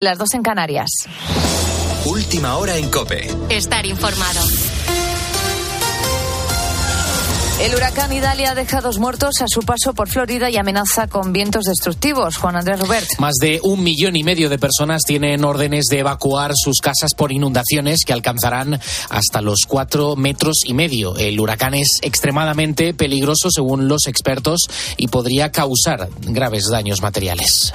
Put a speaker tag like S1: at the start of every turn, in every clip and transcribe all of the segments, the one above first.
S1: Las dos en Canarias.
S2: Última hora en Cope.
S3: Estar informado.
S1: El huracán Idalia deja dos muertos a su paso por Florida y amenaza con vientos destructivos. Juan Andrés Robert.
S4: Más de un millón y medio de personas tienen órdenes de evacuar sus casas por inundaciones que alcanzarán hasta los cuatro metros y medio. El huracán es extremadamente peligroso según los expertos y podría causar graves daños materiales.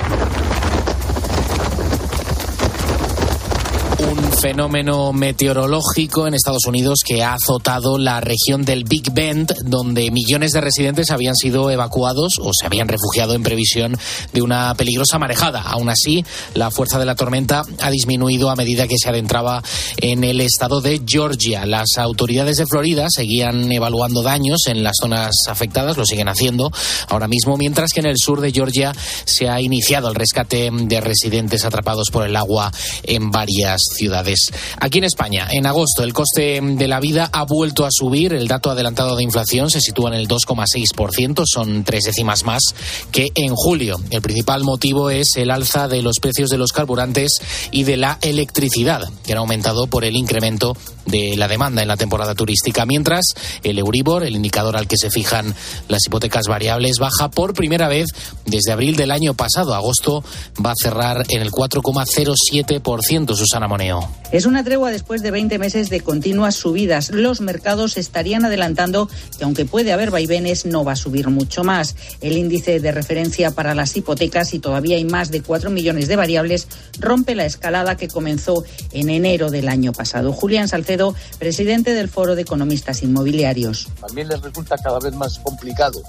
S4: un fenómeno meteorológico en Estados Unidos que ha azotado la región del Big Bend, donde millones de residentes habían sido evacuados o se habían refugiado en previsión de una peligrosa marejada. Aún así, la fuerza de la tormenta ha disminuido a medida que se adentraba en el estado de Georgia. Las autoridades de Florida seguían evaluando daños en las zonas afectadas, lo siguen haciendo ahora mismo, mientras que en el sur de Georgia se ha iniciado el rescate de residentes atrapados por el agua en varias ciudades. Aquí en España, en agosto, el coste de la vida ha vuelto a subir. El dato adelantado de inflación se sitúa en el 2,6%, son tres décimas más que en julio. El principal motivo es el alza de los precios de los carburantes y de la electricidad, que han aumentado por el incremento de la demanda en la temporada turística, mientras el Euribor, el indicador al que se fijan las hipotecas variables, baja por primera vez desde abril del año pasado. Agosto va a cerrar en el 4,07%, Susana Moneo.
S5: Es una tregua después de 20 meses de continuas subidas. Los mercados estarían adelantando que aunque puede haber vaivenes, no va a subir mucho más. El índice de referencia para las hipotecas, y todavía hay más de 4 millones de variables, rompe la escalada que comenzó en enero del año pasado. Julián Salcedo presidente del Foro de Economistas Inmobiliarios.
S6: También les resulta cada vez más complicado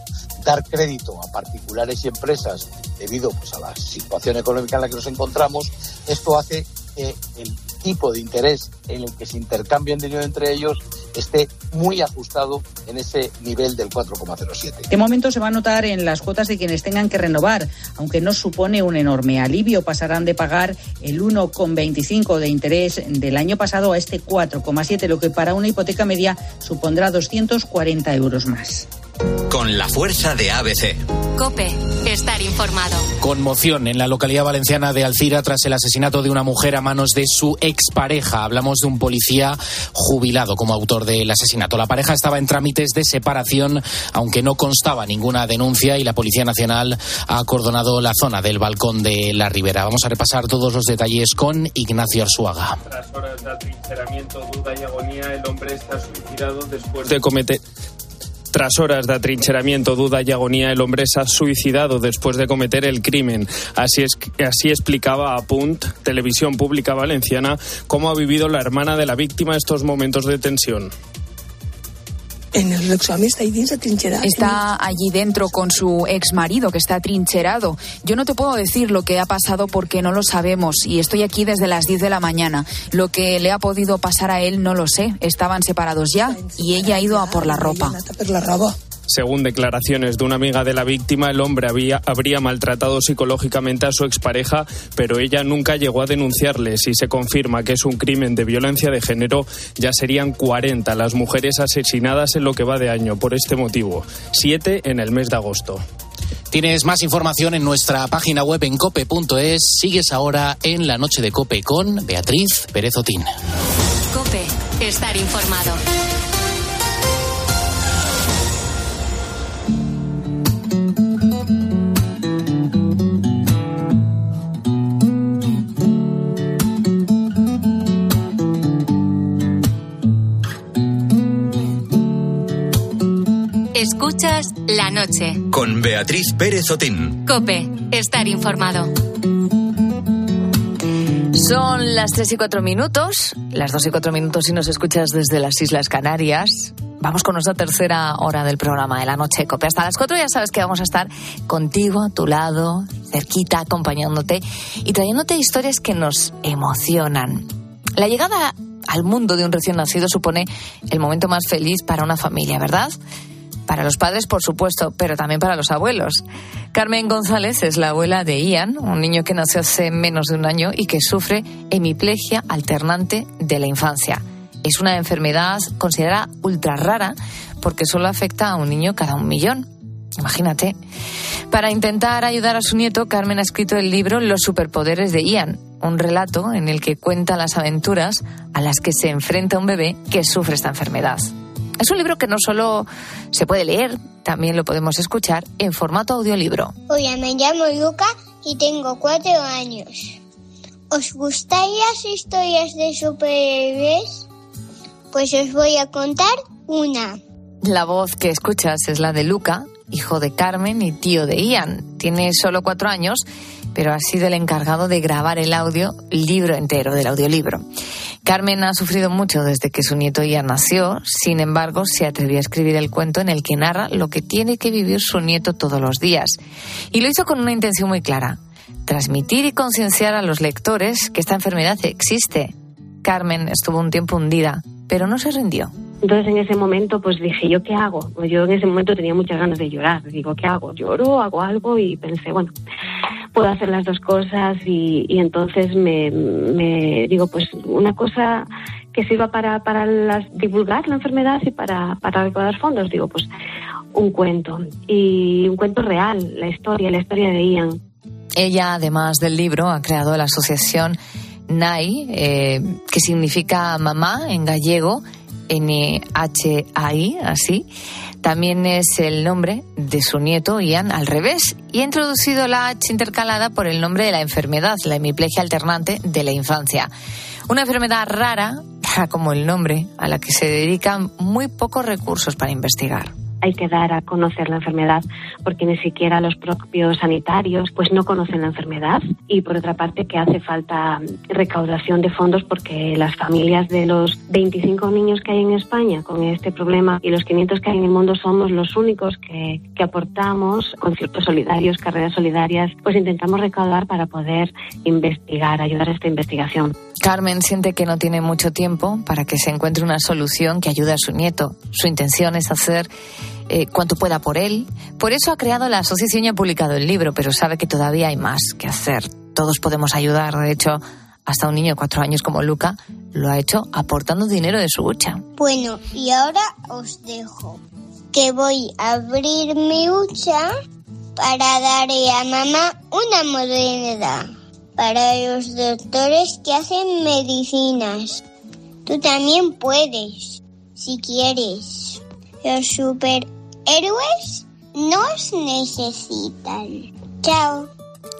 S6: dar crédito a particulares y empresas debido pues, a la situación económica en la que nos encontramos. Esto hace que el tipo de interés en el que se intercambian dinero entre ellos esté muy ajustado en ese nivel del 4,07.
S5: De momento se va a notar en las cuotas de quienes tengan que renovar, aunque no supone un enorme alivio. Pasarán de pagar el 1,25 de interés del año pasado a este 4,7, lo que para una hipoteca media supondrá 240 euros más.
S2: Con la fuerza de ABC.
S3: Cope, estar informado.
S4: Conmoción en la localidad valenciana de Alcira tras el asesinato de una mujer a manos de su expareja. Hablamos de un policía jubilado como autor del asesinato. La pareja estaba en trámites de separación, aunque no constaba ninguna denuncia y la Policía Nacional ha acordonado la zona del balcón de la Ribera. Vamos a repasar todos los detalles con Ignacio Arzuaga.
S7: Tras horas de atrincheramiento, duda y agonía, el hombre está suicidado después de cometer tras horas de atrincheramiento, duda y agonía, el hombre se ha suicidado después de cometer el crimen. Así, es, así explicaba a Punt, Televisión Pública Valenciana, cómo ha vivido la hermana de la víctima estos momentos de tensión
S8: en el Rexami está ahí trincherado.
S9: Está allí dentro con su ex marido que está trincherado. Yo no te puedo decir lo que ha pasado porque no lo sabemos y estoy aquí desde las 10 de la mañana. Lo que le ha podido pasar a él no lo sé. Estaban separados ya y ella ha ido a por la ropa.
S7: Según declaraciones de una amiga de la víctima, el hombre había, habría maltratado psicológicamente a su expareja, pero ella nunca llegó a denunciarle. Si se confirma que es un crimen de violencia de género, ya serían 40 las mujeres asesinadas en lo que va de año por este motivo, siete en el mes de agosto.
S4: Tienes más información en nuestra página web en cope.es. Sigues ahora en la noche de Cope con Beatriz Pérez Otín.
S3: Cope, estar informado. Escuchas la noche.
S2: Con Beatriz Pérez Otín.
S3: Cope, estar informado.
S1: Son las 3 y 4 minutos, las 2 y 4 minutos si nos escuchas desde las Islas Canarias. Vamos con nuestra tercera hora del programa de la noche Cope. Hasta las 4 ya sabes que vamos a estar contigo, a tu lado, cerquita, acompañándote y trayéndote historias que nos emocionan. La llegada al mundo de un recién nacido supone el momento más feliz para una familia, ¿verdad? Para los padres, por supuesto, pero también para los abuelos. Carmen González es la abuela de Ian, un niño que nació hace menos de un año y que sufre hemiplegia alternante de la infancia. Es una enfermedad considerada ultra rara porque solo afecta a un niño cada un millón. Imagínate. Para intentar ayudar a su nieto, Carmen ha escrito el libro Los superpoderes de Ian un relato en el que cuenta las aventuras a las que se enfrenta un bebé que sufre esta enfermedad. Es un libro que no solo se puede leer, también lo podemos escuchar en formato audiolibro.
S10: Hola, me llamo Luca y tengo cuatro años. ¿Os gustan las historias de superhéroes? Pues os voy a contar una.
S1: La voz que escuchas es la de Luca, hijo de Carmen y tío de Ian. Tiene solo cuatro años, pero ha sido el encargado de grabar el audio, libro entero del audiolibro. Carmen ha sufrido mucho desde que su nieto Ian nació, sin embargo, se atrevió a escribir el cuento en el que narra lo que tiene que vivir su nieto todos los días. Y lo hizo con una intención muy clara, transmitir y concienciar a los lectores que esta enfermedad existe. Carmen estuvo un tiempo hundida, pero no se rindió.
S11: Entonces en ese momento pues dije, ¿yo qué hago? Pues yo en ese momento tenía muchas ganas de llorar. Digo, ¿qué hago? ¿Lloro? ¿Hago algo? Y pensé, bueno, puedo hacer las dos cosas y, entonces me, digo, pues una cosa que sirva para, para divulgar la enfermedad y para, para recaudar fondos. Digo, pues un cuento. Y un cuento real, la historia, la historia de Ian.
S1: Ella, además del libro, ha creado la asociación NAI, eh, que significa mamá en gallego, N-H-A-I, así. También es el nombre de su nieto Ian al revés y ha introducido la H intercalada por el nombre de la enfermedad, la hemiplegia alternante de la infancia. Una enfermedad rara, como el nombre, a la que se dedican muy pocos recursos para investigar
S11: hay que dar a conocer la enfermedad porque ni siquiera los propios sanitarios pues no conocen la enfermedad y por otra parte que hace falta recaudación de fondos porque las familias de los 25 niños que hay en España con este problema y los 500 que hay en el mundo somos los únicos que, que aportamos conciertos solidarios, carreras solidarias, pues intentamos recaudar para poder investigar, ayudar a esta investigación.
S1: Carmen siente que no tiene mucho tiempo para que se encuentre una solución que ayude a su nieto. Su intención es hacer eh, cuanto pueda por él. Por eso ha creado la asociación y ha publicado el libro, pero sabe que todavía hay más que hacer. Todos podemos ayudar. De hecho, hasta un niño de cuatro años como Luca lo ha hecho aportando dinero de su hucha.
S10: Bueno, y ahora os dejo que voy a abrir mi hucha para darle a mamá una moneda para los doctores que hacen medicinas. Tú también puedes, si quieres. Los super héroes nos necesitan. Chao.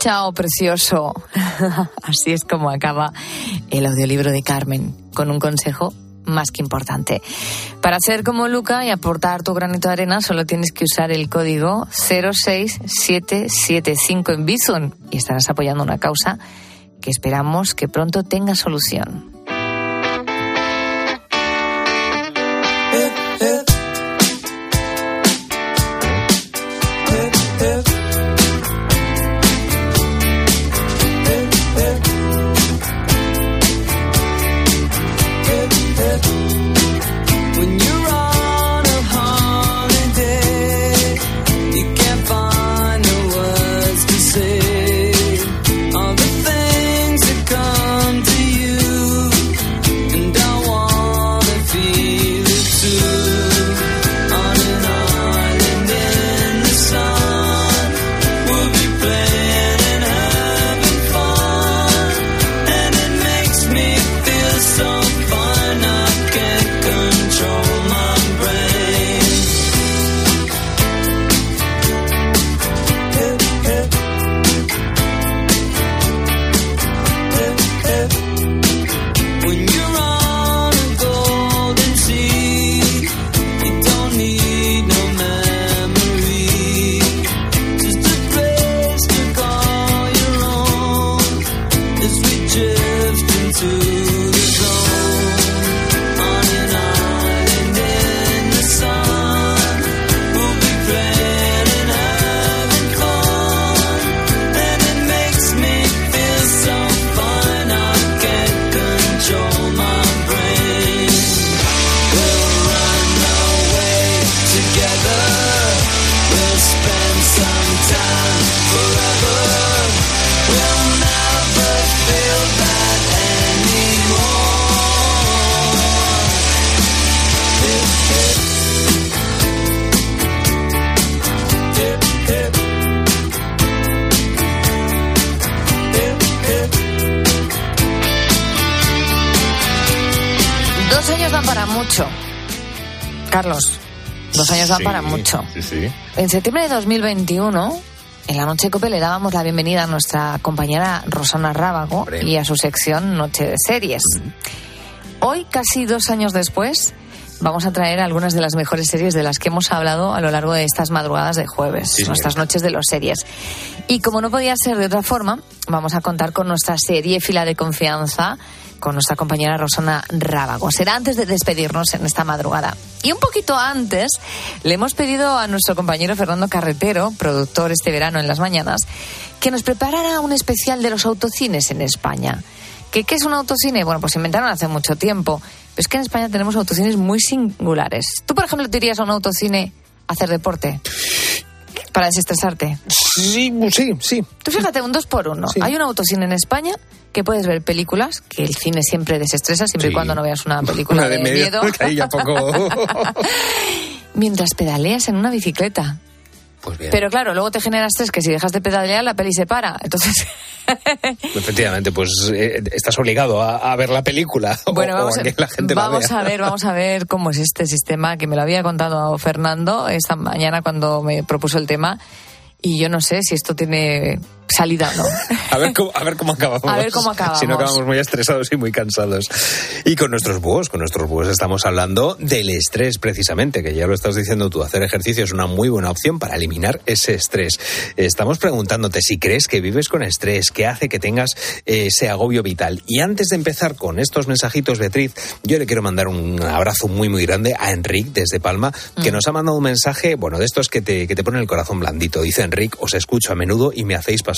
S1: Chao, precioso. Así es como acaba el audiolibro de Carmen, con un consejo más que importante. Para ser como Luca y aportar tu granito de arena, solo tienes que usar el código 06775 en Bison y estarás apoyando una causa que esperamos que pronto tenga solución. Para mucho.
S12: Sí, sí.
S1: En septiembre de 2021, en la Noche de Cope le dábamos la bienvenida a nuestra compañera Rosana Rábago y a su sección Noche de Series. Hoy, casi dos años después, vamos a traer algunas de las mejores series de las que hemos hablado a lo largo de estas madrugadas de jueves,
S12: Sí,
S1: nuestras noches de los series. Y como no podía ser de otra forma, vamos a contar con nuestra serie fila de confianza con nuestra compañera Rosana Rábago. Será antes de despedirnos en esta madrugada. Y un poquito antes, le hemos pedido a nuestro compañero Fernando Carretero, productor este verano en las mañanas, que nos preparara un especial de los autocines en España. ¿Qué, qué es un autocine? Bueno, pues se inventaron hace mucho tiempo. Pero es que en España tenemos autocines muy singulares. ¿Tú, por ejemplo, te irías a un autocine hacer deporte? Para desestresarte.
S13: Sí, sí, sí.
S1: Tú fíjate, un dos por uno. Hay un autocine en España que puedes ver películas, que el cine siempre desestresa, siempre y cuando no veas una película
S13: Una de
S1: de,
S13: medio,
S1: miedo.
S13: que ahí ya poco-
S1: Mientras pedaleas en una bicicleta.
S13: Pues bien.
S1: Pero claro, luego te genera estrés que si dejas de pedalear la peli se para. Entonces,
S13: Efectivamente, pues eh, estás obligado a, a ver la película o-
S1: bueno,
S13: o,
S1: vamos,
S13: a que la gente la
S1: vamos
S13: vea.
S1: a ver, vamos a ver cómo es este sistema que me lo había contado Fernando esta mañana cuando me propuso el tema. Y yo no sé si esto tiene salida no.
S13: A ver cómo, a ver cómo acabamos.
S1: A ver cómo acabamos.
S13: Si no acabamos muy estresados y muy cansados. Y con nuestros búhos, con nuestros búhos estamos hablando del estrés precisamente, que ya lo estás diciendo tú, hacer ejercicio es una muy buena opción para eliminar ese estrés. Estamos preguntándote si crees que vives con estrés, qué hace que tengas ese agobio vital. Y antes de empezar con estos mensajitos, Beatriz, yo le quiero mandar un abrazo muy muy grande a Enric desde Palma, que
S1: Mm.
S13: nos ha mandado un mensaje, bueno, de estos que te, que te ponen el corazón blandito. Dice Enric, os escucho a menudo y me hacéis pasar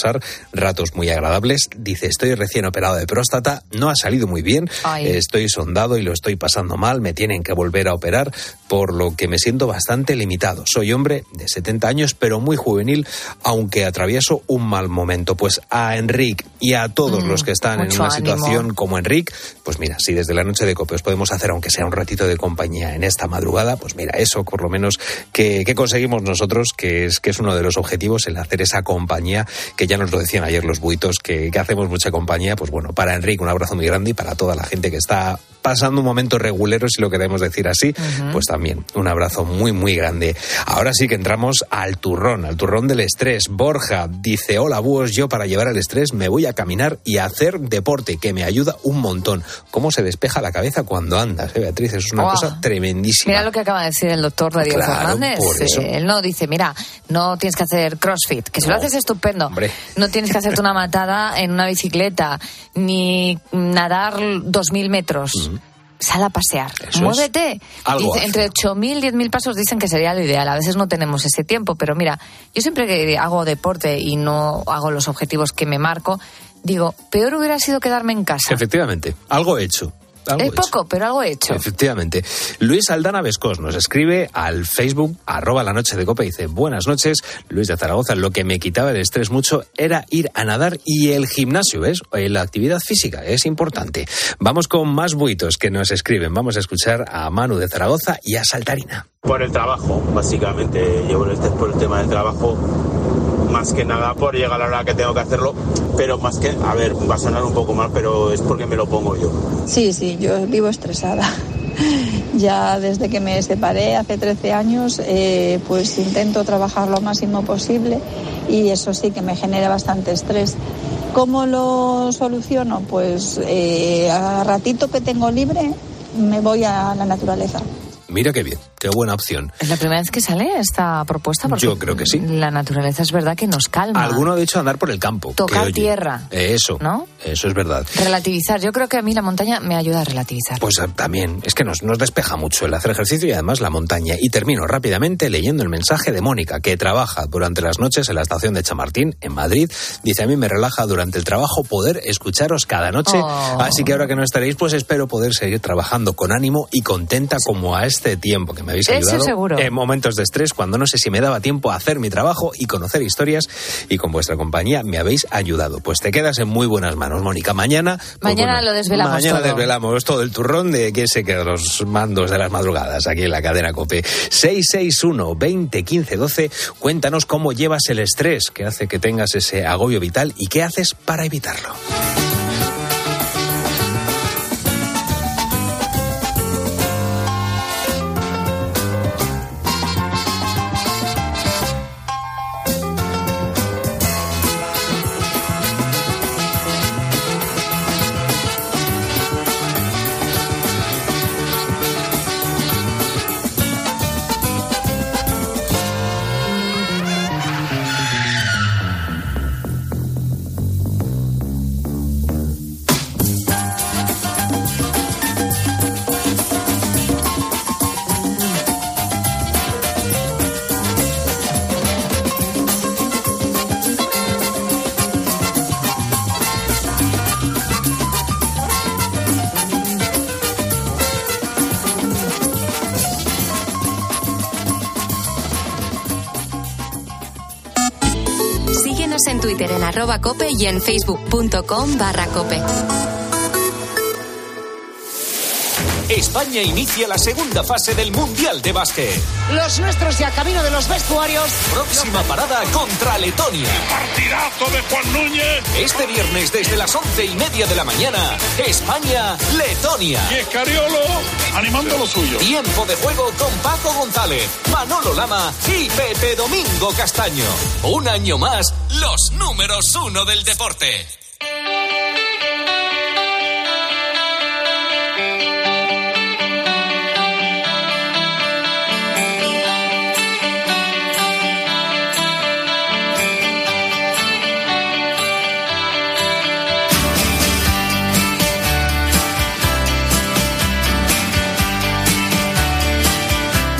S13: ratos muy agradables. Dice, estoy recién operado de próstata, no ha salido muy bien,
S1: Ay.
S13: estoy sondado y lo estoy pasando mal, me tienen que volver a operar, por lo que me siento bastante limitado. Soy hombre de 70 años, pero muy juvenil, aunque atravieso un mal momento. Pues a Enric y a todos
S1: Mm,
S13: los que están en una
S1: ánimo.
S13: situación como Enric, pues mira, si desde la noche de cope os podemos hacer, aunque sea un ratito de compañía en esta madrugada, pues mira, eso por lo menos que, que conseguimos nosotros, que es, que es uno de los objetivos, el hacer esa compañía, que ya nos lo decían ayer los buitos, que, que hacemos mucha compañía, pues bueno, para Enric un abrazo muy grande y para toda la gente que está pasando un momento regulero, si lo queremos decir así, pues también un abrazo muy, muy grande. Ahora sí que entramos al turrón, al turrón del estrés. Borja dice, hola búhos, yo para llevar el estrés me voy a caminar y a hacer deporte, que me ayuda un montón. ¿Cómo se despeja la cabeza cuando andas, eh, Beatriz? Es una cosa tremendísima.
S1: Mira lo que acaba de decir el doctor Darío
S13: Claro,
S1: Fernández. Eh, él no dice, mira, no tienes que hacer crossfit, que si lo
S13: No.
S1: haces estupendo.
S13: Hombre.
S1: No tienes que hacerte una matada en una bicicleta, ni nadar dos mil metros. Sal a pasear,
S13: Eso
S1: muévete.
S13: Algo
S1: Dice, entre 8.000 y 10.000 pasos dicen que sería lo ideal. A veces no tenemos ese tiempo, pero mira, yo siempre que hago deporte y no hago los objetivos que me marco, digo, peor hubiera sido quedarme en casa.
S13: Efectivamente, algo hecho. Algo
S1: Es
S13: hecho.
S1: poco, pero algo he hecho.
S13: Efectivamente. Luis Aldana Vescos nos escribe al Facebook, arroba la noche de copa, y dice, buenas noches, Luis de Zaragoza, lo que me quitaba el estrés mucho era ir a nadar y el gimnasio, ¿ves? Eh, La actividad física es importante. Vamos con más buitos que nos escriben. Vamos a escuchar a Manu de Zaragoza y a Saltarina.
S14: Por el trabajo, básicamente. Llevo el estrés por el tema del trabajo, más que nada por llegar a la hora que tengo que hacerlo, pero más que, a ver, va a sonar un poco mal, pero es porque me lo pongo yo.
S15: Sí, sí, yo vivo estresada. Ya desde que me separé hace 13 años, eh, pues intento trabajar lo máximo posible y eso sí que me genera bastante estrés. ¿Cómo lo soluciono? Pues eh, a ratito que tengo libre me voy a la naturaleza.
S13: Mira qué bien, qué buena opción.
S1: Es la primera vez que sale esta propuesta porque
S13: Yo creo que sí.
S1: la naturaleza es verdad que nos calma.
S13: Alguno ha dicho andar por el campo.
S1: Tocar tierra.
S13: eh, Eso,
S1: ¿No?
S13: eso es verdad.
S1: Relativizar. Yo creo que a mí la montaña me ayuda a relativizar.
S13: Pues también, es que nos, nos despeja mucho el hacer ejercicio y además la montaña. Y termino rápidamente leyendo el mensaje de Mónica, que trabaja durante las noches en la estación de Chamartín, en Madrid. Dice, a mí me relaja durante el trabajo poder escucharos cada noche.
S1: Oh.
S13: Así que ahora que no estaréis, pues espero poder seguir trabajando con ánimo y contenta como a este tiempo que me habéis ayudado.
S1: seguro.
S13: En momentos de estrés, cuando no sé si me daba tiempo a hacer mi trabajo y conocer historias. Y con vuestra compañía me habéis ayudado. Pues te quedas en muy buenas manos, Mónica. Mañana... pues
S1: Mañana lo desvelamos
S13: Mañana
S1: todo.
S13: desvelamos todo el turrón de quién se queda los mandos de las madrugadas aquí en la cadena COPE. 661 20 15 12. Cuéntanos cómo llevas el estrés que hace que tengas ese agobio vital y qué haces para evitarlo.
S3: Arroba cope y en facebook.com barra cope.
S16: España inicia la segunda fase del Mundial de Básquet.
S17: Los nuestros ya camino de los vestuarios.
S16: Próxima parada contra Letonia.
S18: Partidazo de Juan Núñez.
S16: Este viernes desde las once y media de la mañana, España-Letonia.
S18: Y Escariolo animando lo suyo.
S16: Tiempo de juego con Paco González, Manolo Lama y Pepe Domingo Castaño. Un año más, los números uno del deporte.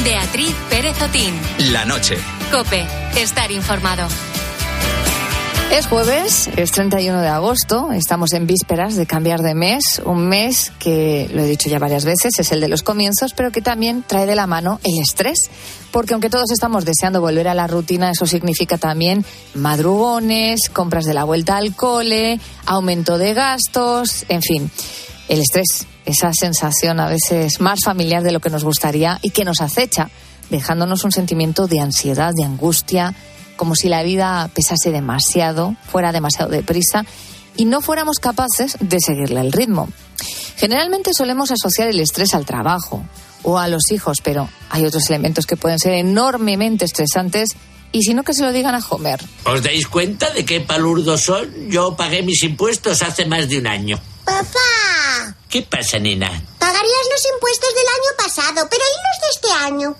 S3: Beatriz Pérez Otín.
S2: La noche.
S3: Cope, estar informado.
S1: Es jueves, es 31 de agosto, estamos en vísperas de cambiar de mes, un mes que, lo he dicho ya varias veces, es el de los comienzos, pero que también trae de la mano el estrés, porque aunque todos estamos deseando volver a la rutina, eso significa también madrugones, compras de la vuelta al cole, aumento de gastos, en fin, el estrés, esa sensación a veces más familiar de lo que nos gustaría y que nos acecha, dejándonos un sentimiento de ansiedad, de angustia, como si la vida pesase demasiado, fuera demasiado deprisa y no fuéramos capaces de seguirle el ritmo. Generalmente solemos asociar el estrés al trabajo o a los hijos, pero hay otros elementos que pueden ser enormemente estresantes y si no que se lo digan a Homer.
S19: ¿Os dais cuenta de qué palurdos son? Yo pagué mis impuestos hace más de un año.
S20: Papá,
S19: ¿Qué pasa, nena?
S20: pagarías los impuestos del año pasado, pero ¿y los de este año?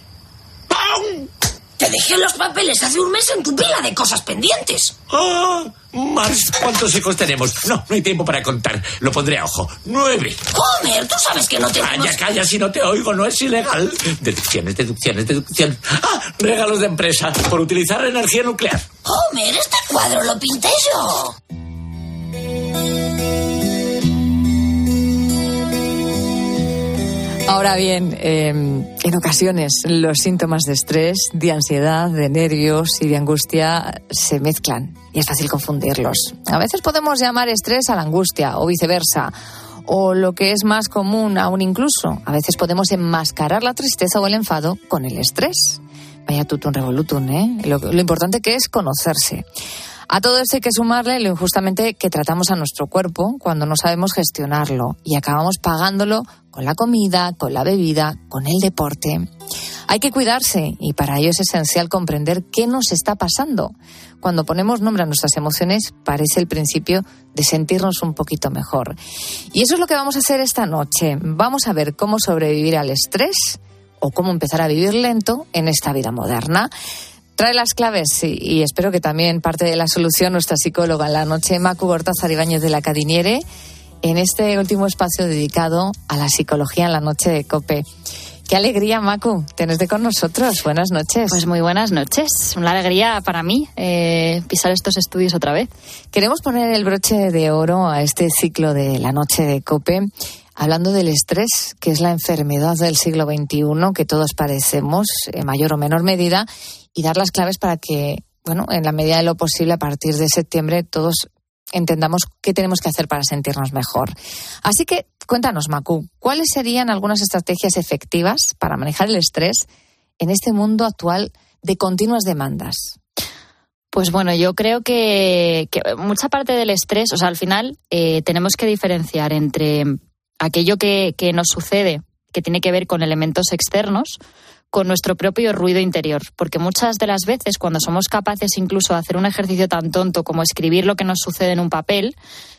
S17: Te dejé los papeles hace un mes en tu pila de cosas pendientes.
S19: Ah, Mars, ¿cuántos hijos tenemos? No, no hay tiempo para contar. Lo pondré a ojo. Nueve.
S17: Homer, tú sabes que no tenemos...
S19: Calla, calla, si no te oigo, no es ilegal. Deducciones, deducciones, deducciones. Ah, regalos de empresa por utilizar energía nuclear.
S17: Homer, este cuadro lo pinté yo.
S1: Ahora bien, eh, en ocasiones los síntomas de estrés, de ansiedad, de nervios y de angustia se mezclan y es fácil confundirlos. A veces podemos llamar estrés a la angustia o viceversa. O lo que es más común aún incluso, a veces podemos enmascarar la tristeza o el enfado con el estrés. Vaya tutun revolutum, ¿eh? Lo, lo importante que es conocerse. A todo esto hay que sumarle lo injustamente que tratamos a nuestro cuerpo cuando no sabemos gestionarlo y acabamos pagándolo con la comida, con la bebida, con el deporte. Hay que cuidarse y para ello es esencial comprender qué nos está pasando. Cuando ponemos nombre a nuestras emociones parece el principio de sentirnos un poquito mejor. Y eso es lo que vamos a hacer esta noche. Vamos a ver cómo sobrevivir al estrés o cómo empezar a vivir lento en esta vida moderna. Trae las claves y, y espero que también parte de la solución nuestra psicóloga en la noche, Macu Gortázar Ibáñez de la Cadiniere, en este último espacio dedicado a la psicología en la noche de COPE. Qué alegría, Macu, tenerte con nosotros. Buenas noches.
S21: Pues muy buenas noches. Una alegría para mí eh, pisar estos estudios otra vez.
S1: Queremos poner el broche de oro a este ciclo de la noche de COPE, hablando del estrés, que es la enfermedad del siglo XXI que todos padecemos en mayor o menor medida, y dar las claves para que, bueno, en la medida de lo posible, a partir de septiembre, todos entendamos qué tenemos que hacer para sentirnos mejor. Así que cuéntanos, Macu, ¿cuáles serían algunas estrategias efectivas para manejar el estrés en este mundo actual de continuas demandas?
S21: Pues bueno, yo creo que, mucha parte del estrés, o sea, al final eh, tenemos que diferenciar entre aquello que, que nos sucede, que tiene que ver con elementos externos, con nuestro propio ruido interior, porque muchas de las veces cuando somos capaces incluso de hacer un ejercicio tan tonto como escribir lo que nos sucede en un papel,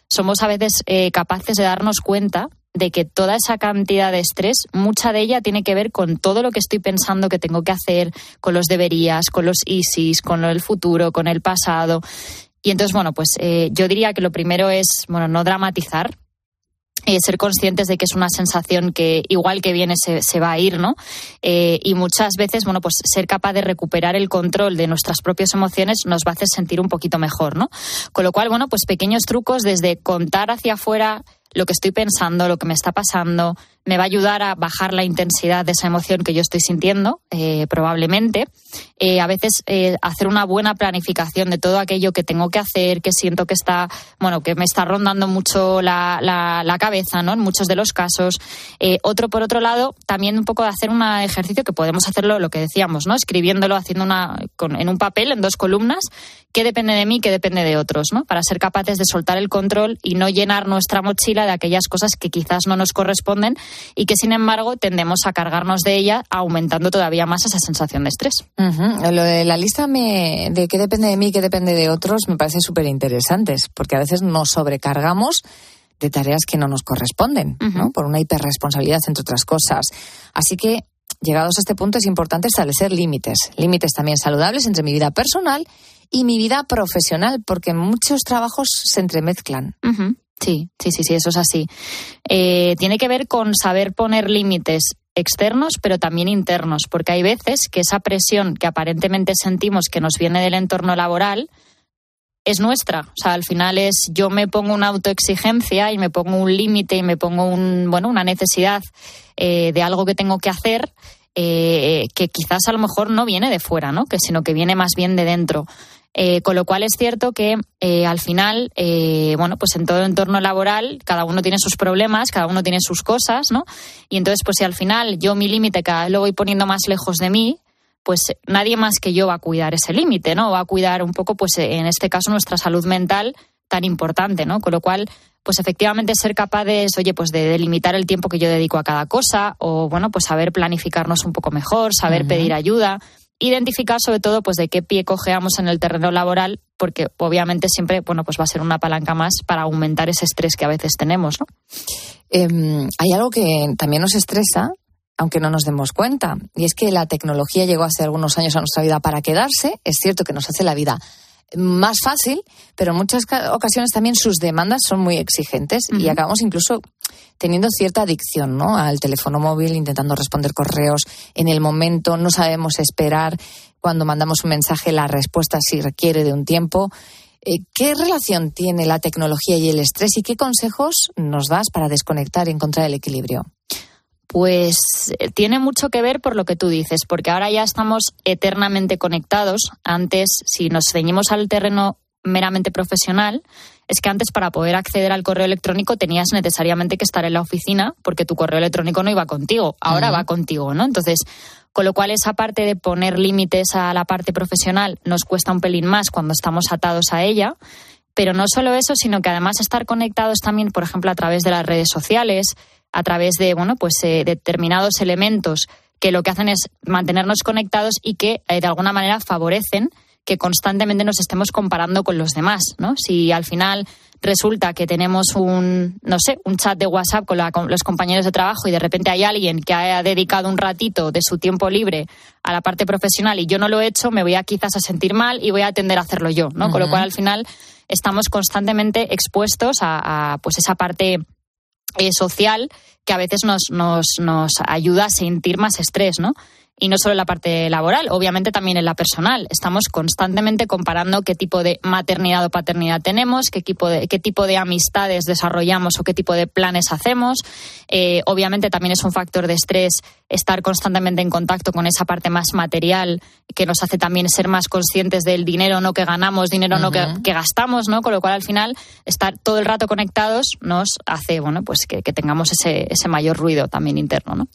S21: somos a veces eh, capaces de darnos cuenta de que toda esa cantidad de estrés, mucha de ella tiene que ver con todo lo que estoy pensando que tengo que hacer, con los deberías, con los ISIS, con el futuro, con el pasado. Y entonces, bueno, pues eh, yo diría que lo primero es, bueno, no dramatizar, eh, ser conscientes de que es una sensación que igual que viene se, se va a ir, ¿no? Eh, y muchas veces, bueno, pues ser capaz de recuperar el control de nuestras propias emociones nos va a hacer sentir un poquito mejor, ¿no? Con lo cual, bueno, pues pequeños trucos desde contar hacia afuera lo que estoy pensando, lo que me está pasando, me va a ayudar a bajar la intensidad de esa emoción que yo estoy sintiendo, eh, probablemente. Eh, a veces eh, hacer una buena planificación de todo aquello que tengo que hacer, que siento que está, bueno, que me está rondando mucho la, la, cabeza, ¿no? En muchos de los casos. otro, por otro lado, también un poco de hacer un ejercicio que podemos hacerlo, lo que decíamos, ¿no? Escribiéndolo, haciendo una, en un papel, en dos columnas, qué depende de mí, qué depende de otros, ¿no? Para ser capaces de soltar el control y no llenar nuestra mochila de aquellas cosas que quizás no nos corresponden y que sin embargo tendemos a cargarnos de ella, aumentando todavía más esa sensación de estrés.
S1: Lo de la lista de qué depende de mí, qué depende de otros, me parece súper interesantes, porque a veces nos sobrecargamos de tareas que no nos corresponden, ¿no? Por una hiperresponsabilidad, entre otras cosas. Así que, llegados a este punto, es importante establecer límites. Límites también saludables entre mi vida personal y mi vida profesional, porque muchos trabajos se entremezclan.
S21: Sí, sí, sí, sí, eso es así. Eh, tiene que ver con saber poner límites externos, pero también internos, porque hay veces que esa presión que aparentemente sentimos que nos viene del entorno laboral es nuestra. O sea, al final es yo me pongo una autoexigencia y me pongo un límite y me pongo un, bueno, una necesidad eh, de algo que tengo que hacer. Eh, que quizás a lo mejor no viene de fuera, ¿no? Que sino que viene más bien de dentro. Eh, con lo cual es cierto que eh, al final, eh, bueno, pues en todo el entorno laboral, cada uno tiene sus problemas, cada uno tiene sus cosas, ¿no? Y entonces, pues si al final yo mi límite cada vez lo voy poniendo más lejos de mí, pues nadie más que yo va a cuidar ese límite, ¿no? Va a cuidar un poco, pues en este caso, nuestra salud mental tan importante, ¿no? Con lo cual, pues efectivamente ser capaces, oye, pues de delimitar el tiempo que yo dedico a cada cosa, o bueno, pues saber planificarnos un poco mejor, saber pedir ayuda identificar sobre todo pues de qué pie cojeamos en el terreno laboral porque obviamente siempre bueno pues va a ser una palanca más para aumentar ese estrés que a veces tenemos ¿no?
S1: Em, hay algo que también nos estresa aunque no nos demos cuenta y es que la tecnología llegó hace algunos años a nuestra vida para quedarse es cierto que nos hace la vida más fácil, pero en muchas ocasiones también sus demandas son muy exigentes y acabamos incluso teniendo cierta adicción ¿no? al teléfono móvil, intentando responder correos en el momento, no sabemos esperar cuando mandamos un mensaje la respuesta si requiere de un tiempo. Eh, ¿Qué relación tiene la tecnología y el estrés y qué consejos nos das para desconectar y encontrar el equilibrio?
S21: Pues eh, tiene mucho que ver por lo que tú dices, porque ahora ya estamos eternamente conectados. Antes, si nos ceñimos al terreno meramente profesional, es que antes para poder acceder al correo electrónico tenías necesariamente que estar en la oficina porque tu correo electrónico no iba contigo, ahora va contigo, ¿no? Entonces, con lo cual esa parte de poner límites a la parte profesional nos cuesta un pelín más cuando estamos atados a ella. Pero no solo eso, sino que además estar conectados también, por ejemplo, a través de las redes sociales, a través de bueno pues eh, determinados elementos que lo que hacen es mantenernos conectados y que eh, de alguna manera favorecen que constantemente nos estemos comparando con los demás, ¿no? Si al final resulta que tenemos un, no sé, un chat de WhatsApp con, con, los compañeros de trabajo y de repente hay alguien que ha dedicado un ratito de su tiempo libre a la parte profesional y yo no lo he hecho, me voy a quizás a sentir mal y voy a tender a hacerlo yo, ¿no? Con lo cual al final estamos constantemente expuestos a, a pues esa parte eh, social que a veces nos, nos, nos ayuda a sentir más estrés, ¿no? Y no solo en la parte laboral, obviamente también en la personal. Estamos constantemente comparando qué tipo de maternidad o paternidad tenemos, qué tipo de, qué tipo de amistades desarrollamos o qué tipo de planes hacemos. Eh, obviamente también es un factor de estrés estar constantemente en contacto con esa parte más material que nos hace también ser más conscientes del dinero no que ganamos, dinero no que, gastamos, ¿no? Con lo cual al final estar todo el rato conectados nos hace, bueno, pues que, que tengamos ese, ese mayor ruido también interno, ¿no?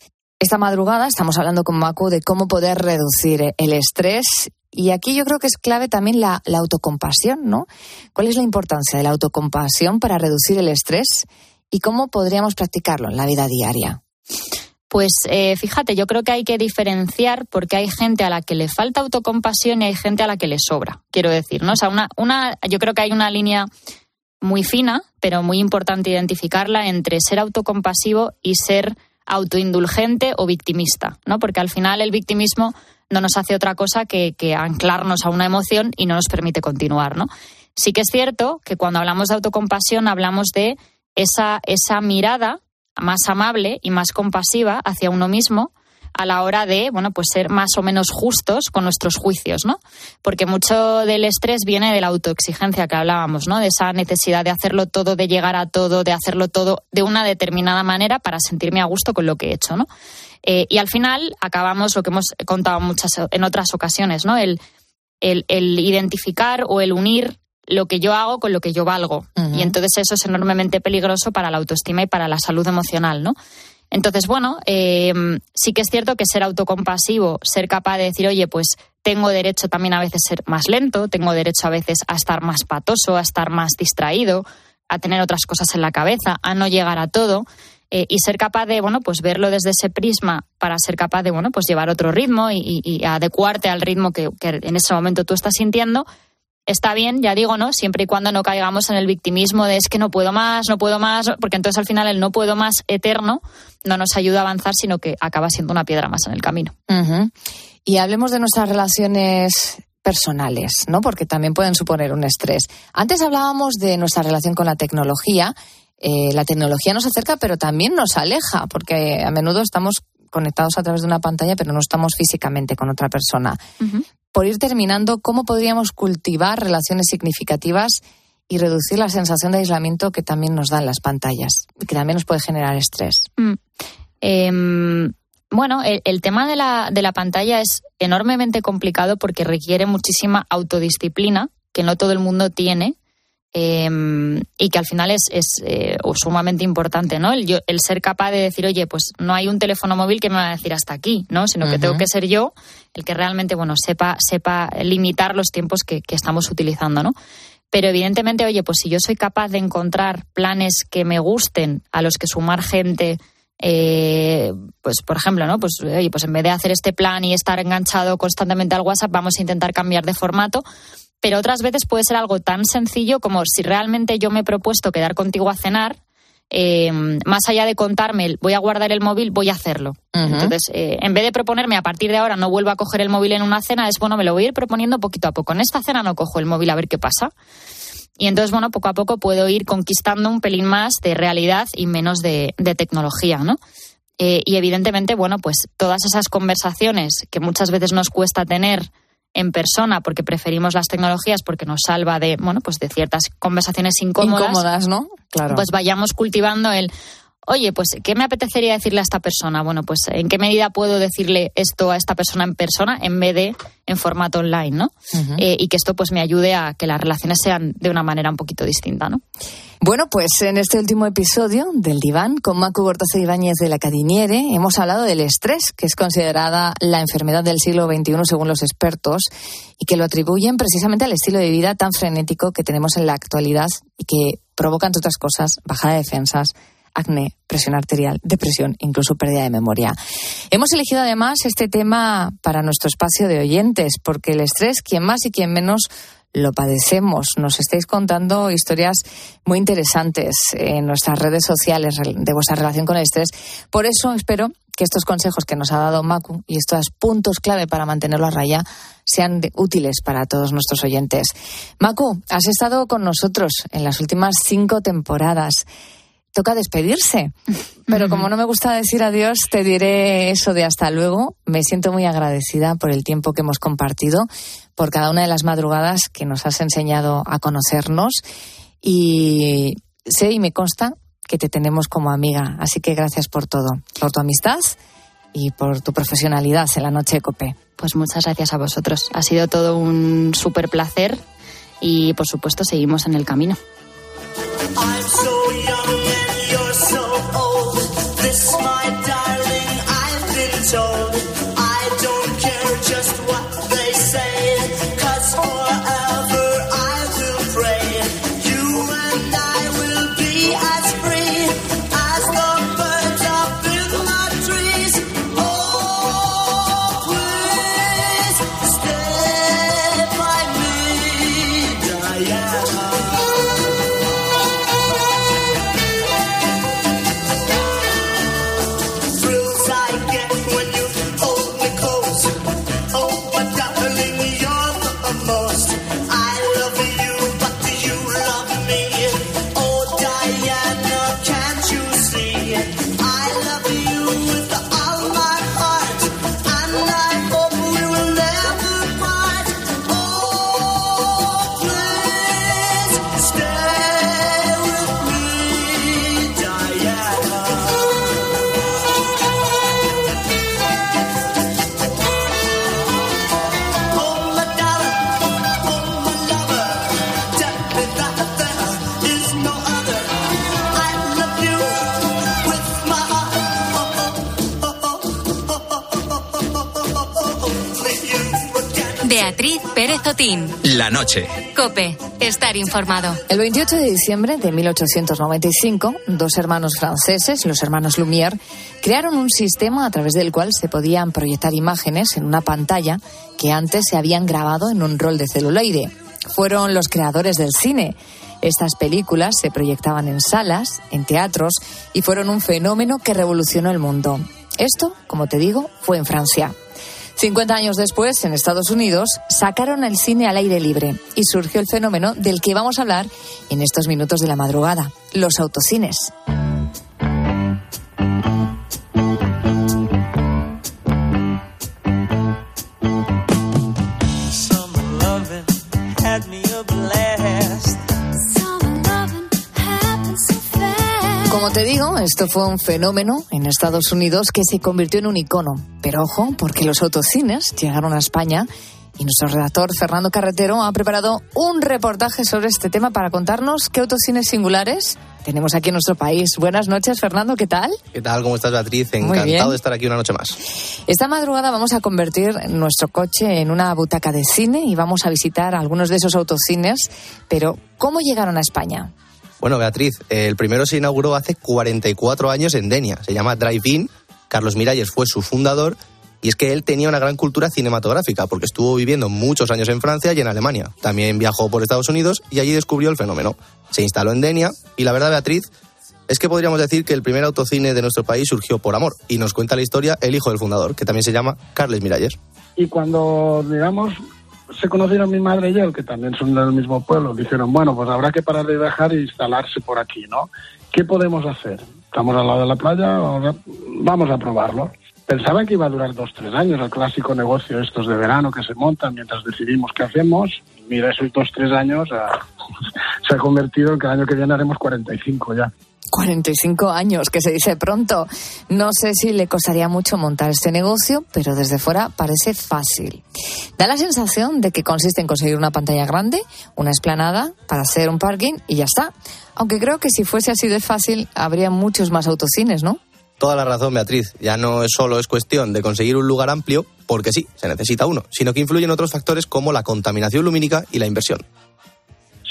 S1: Esta madrugada estamos hablando con Macu de cómo poder reducir el estrés y aquí yo creo que es clave también la, autocompasión, ¿no? ¿Cuál es la importancia de la autocompasión para reducir el estrés y cómo podríamos practicarlo en la vida diaria?
S21: Pues eh, fíjate, yo creo que hay que diferenciar porque hay gente a la que le falta autocompasión y hay gente a la que le sobra, quiero decir, ¿no? O sea, una, una, yo creo que hay una línea muy fina, pero muy importante identificarla entre ser autocompasivo y ser autoindulgente o victimista, ¿no? Porque al final el victimismo no nos hace otra cosa que, anclarnos a una emoción y no nos permite continuar, ¿no? Sí que es cierto que cuando hablamos de autocompasión hablamos de esa, esa mirada más amable y más compasiva hacia uno mismo a la hora de, bueno, pues ser más o menos justos con nuestros juicios, ¿no? Porque mucho del estrés viene de la autoexigencia que hablábamos, ¿no? De esa necesidad de hacerlo todo, de llegar a todo, de hacerlo todo de una determinada manera para sentirme a gusto con lo que he hecho, ¿no? Eh, y al final acabamos lo que hemos contado muchas en otras ocasiones, ¿no? El, el, el identificar o el unir lo que yo hago con lo que yo valgo. Y entonces eso es enormemente peligroso para la autoestima y para la salud emocional, ¿no? Entonces, bueno, eh, sí que es cierto que ser autocompasivo, ser capaz de decir, oye, pues tengo derecho también a veces a ser más lento, tengo derecho a veces a estar más patoso, a estar más distraído, a tener otras cosas en la cabeza, a no llegar a todo. Eh, y ser capaz de, bueno, pues verlo desde ese prisma para ser capaz de, bueno, pues llevar otro ritmo y, adecuarte al ritmo que, que en ese momento tú estás sintiendo, está bien, ya digo, ¿no? Siempre y cuando no caigamos en el victimismo de es que no puedo más, no puedo más, porque entonces al final el no puedo más eterno no nos ayuda a avanzar, sino que acaba siendo una piedra más en el camino.
S1: Y hablemos de nuestras relaciones personales, ¿no? Porque también pueden suponer un estrés. Antes hablábamos de nuestra relación con la tecnología. Eh, la tecnología nos acerca, pero también nos aleja, porque a menudo estamos conectados a través de una pantalla, pero no estamos físicamente con otra persona. Por ir terminando, ¿cómo podríamos cultivar relaciones significativas y reducir la sensación de aislamiento que también nos dan las pantallas y que también nos puede generar estrés?
S21: Mm. Em, bueno, el, tema de la, de la pantalla es enormemente complicado porque requiere muchísima autodisciplina que no todo el mundo tiene Em, y que al final es, es eh, sumamente importante, ¿no? El, el, ser capaz de decir, oye, pues no hay un teléfono móvil que me va a decir hasta aquí, ¿no? Sino que tengo que ser yo el que realmente, bueno, sepa, sepa limitar los tiempos que, que estamos utilizando, ¿no? Pero evidentemente, oye, pues si yo soy capaz de encontrar planes que me gusten, a los que sumar gente, eh, pues por ejemplo, ¿no? Pues oye, pues en vez de hacer este plan y estar enganchado constantemente al WhatsApp, vamos a intentar cambiar de formato pero otras veces puede ser algo tan sencillo como si realmente yo me he propuesto quedar contigo a cenar, eh, más allá de contarme, voy a guardar el móvil, voy a hacerlo. Entonces, eh, en vez de proponerme a partir de ahora no vuelvo a coger el móvil en una cena, es bueno, me lo voy a ir proponiendo poquito a poco. En esta cena no cojo el móvil a ver qué pasa. Y entonces, bueno, poco a poco puedo ir conquistando un pelín más de realidad y menos de, tecnología, ¿no? Eh, y evidentemente, bueno, pues todas esas conversaciones que muchas veces nos cuesta tener en persona porque preferimos las tecnologías porque nos salva de bueno pues de ciertas conversaciones incómodas,
S1: incómodas no
S21: claro. Pues vayamos cultivando el oye, pues, ¿qué me apetecería decirle a esta persona? Bueno, pues, ¿en qué medida puedo decirle esto a esta persona en persona en vez de en formato online, ¿no? Eh, y que esto, pues, me ayude a que las relaciones sean de una manera un poquito distinta, ¿no?
S1: Bueno, pues en este último episodio del Diván con Macu Gortazo Ibáñez de la Cadiniere hemos hablado del estrés, que es considerada la enfermedad del siglo XXI según los expertos y que lo atribuyen precisamente al estilo de vida tan frenético que tenemos en la actualidad y que provoca, entre otras cosas, bajada de defensas, acné, presión arterial, depresión, incluso pérdida de memoria. Hemos elegido además este tema para nuestro espacio de oyentes, porque el estrés, quien más y quien menos lo padecemos. Nos estáis contando historias muy interesantes en nuestras redes sociales de vuestra relación con el estrés. Por eso espero que estos consejos que nos ha dado Macu y estos puntos clave para mantenerlo a raya sean útiles para todos nuestros oyentes. Macu, has estado con nosotros en las últimas cinco temporadas toca despedirse. Pero como no me gusta decir adiós, te diré eso de hasta luego. Me siento muy agradecida por el tiempo que hemos compartido, por cada una de las madrugadas que nos has enseñado a conocernos. Y sé y me consta que te tenemos como amiga. Así que gracias por todo, por tu amistad y por tu profesionalidad en la noche de COPE.
S21: Pues muchas gracias a vosotros. Ha sido todo un súper placer y por supuesto seguimos en el camino.
S3: I'm so young and you're so old.
S2: La noche.
S3: Cope, estar informado.
S1: El 28 de diciembre de 1895, dos hermanos franceses, los hermanos Lumière, crearon un sistema a través del cual se podían proyectar imágenes en una pantalla que antes se habían grabado en un rol de celuloide. Fueron los creadores del cine. Estas películas se proyectaban en salas, en teatros y fueron un fenómeno que revolucionó el mundo. Esto, como te digo, fue en Francia. 50 años después, en Estados Unidos, sacaron el cine al aire libre y surgió el fenómeno del que vamos a hablar en estos minutos de la madrugada, los autocines. Como te digo, esto fue un fenómeno en Estados Unidos que se convirtió en un icono. Pero ojo, porque los autocines llegaron a España y nuestro redactor Fernando Carretero ha preparado un reportaje sobre este tema para contarnos qué autocines singulares tenemos aquí en nuestro país. Buenas noches, Fernando, ¿qué tal?
S22: ¿Qué tal? ¿Cómo estás, Beatriz? Encantado de estar aquí una noche más.
S1: Esta madrugada vamos a convertir nuestro coche en una butaca de cine y vamos a visitar algunos de esos autocines. Pero, ¿cómo llegaron a España?
S22: Bueno, Beatriz, el primero se inauguró hace 44 años en Denia. Se llama Drive-In. Carlos Miralles fue su fundador. Y es que él tenía una gran cultura cinematográfica, porque estuvo viviendo muchos años en Francia y en Alemania. También viajó por Estados Unidos y allí descubrió el fenómeno. Se instaló en Denia y la verdad, Beatriz, es que podríamos decir que el primer autocine de nuestro país surgió por amor. Y nos cuenta la historia el hijo del fundador, que también se llama Carles Miralles.
S23: Y cuando, digamos, se conocieron mi madre y él, que también son del mismo pueblo, dijeron, bueno, pues habrá que parar de viajar e instalarse por aquí, ¿no? ¿Qué podemos hacer? Estamos al lado de la playa, vamos a probarlo. Pensaba que iba a durar dos, tres años, el clásico negocio estos de verano que se montan mientras decidimos qué hacemos. Mira, esos dos, tres años se ha convertido en que el año que viene haremos 45 ya.
S1: 45 años, que se dice pronto. No sé si le costaría mucho montar este negocio, pero desde fuera parece fácil. Da la sensación de que consiste en conseguir una pantalla grande, una esplanada para hacer un parking y ya está. Aunque creo que si fuese así de fácil, habría muchos más autocines, ¿no?
S22: Toda la razón, Beatriz. Ya no es solo es cuestión de conseguir un lugar amplio, porque sí, se necesita uno, sino que influyen otros factores como la contaminación lumínica y la inversión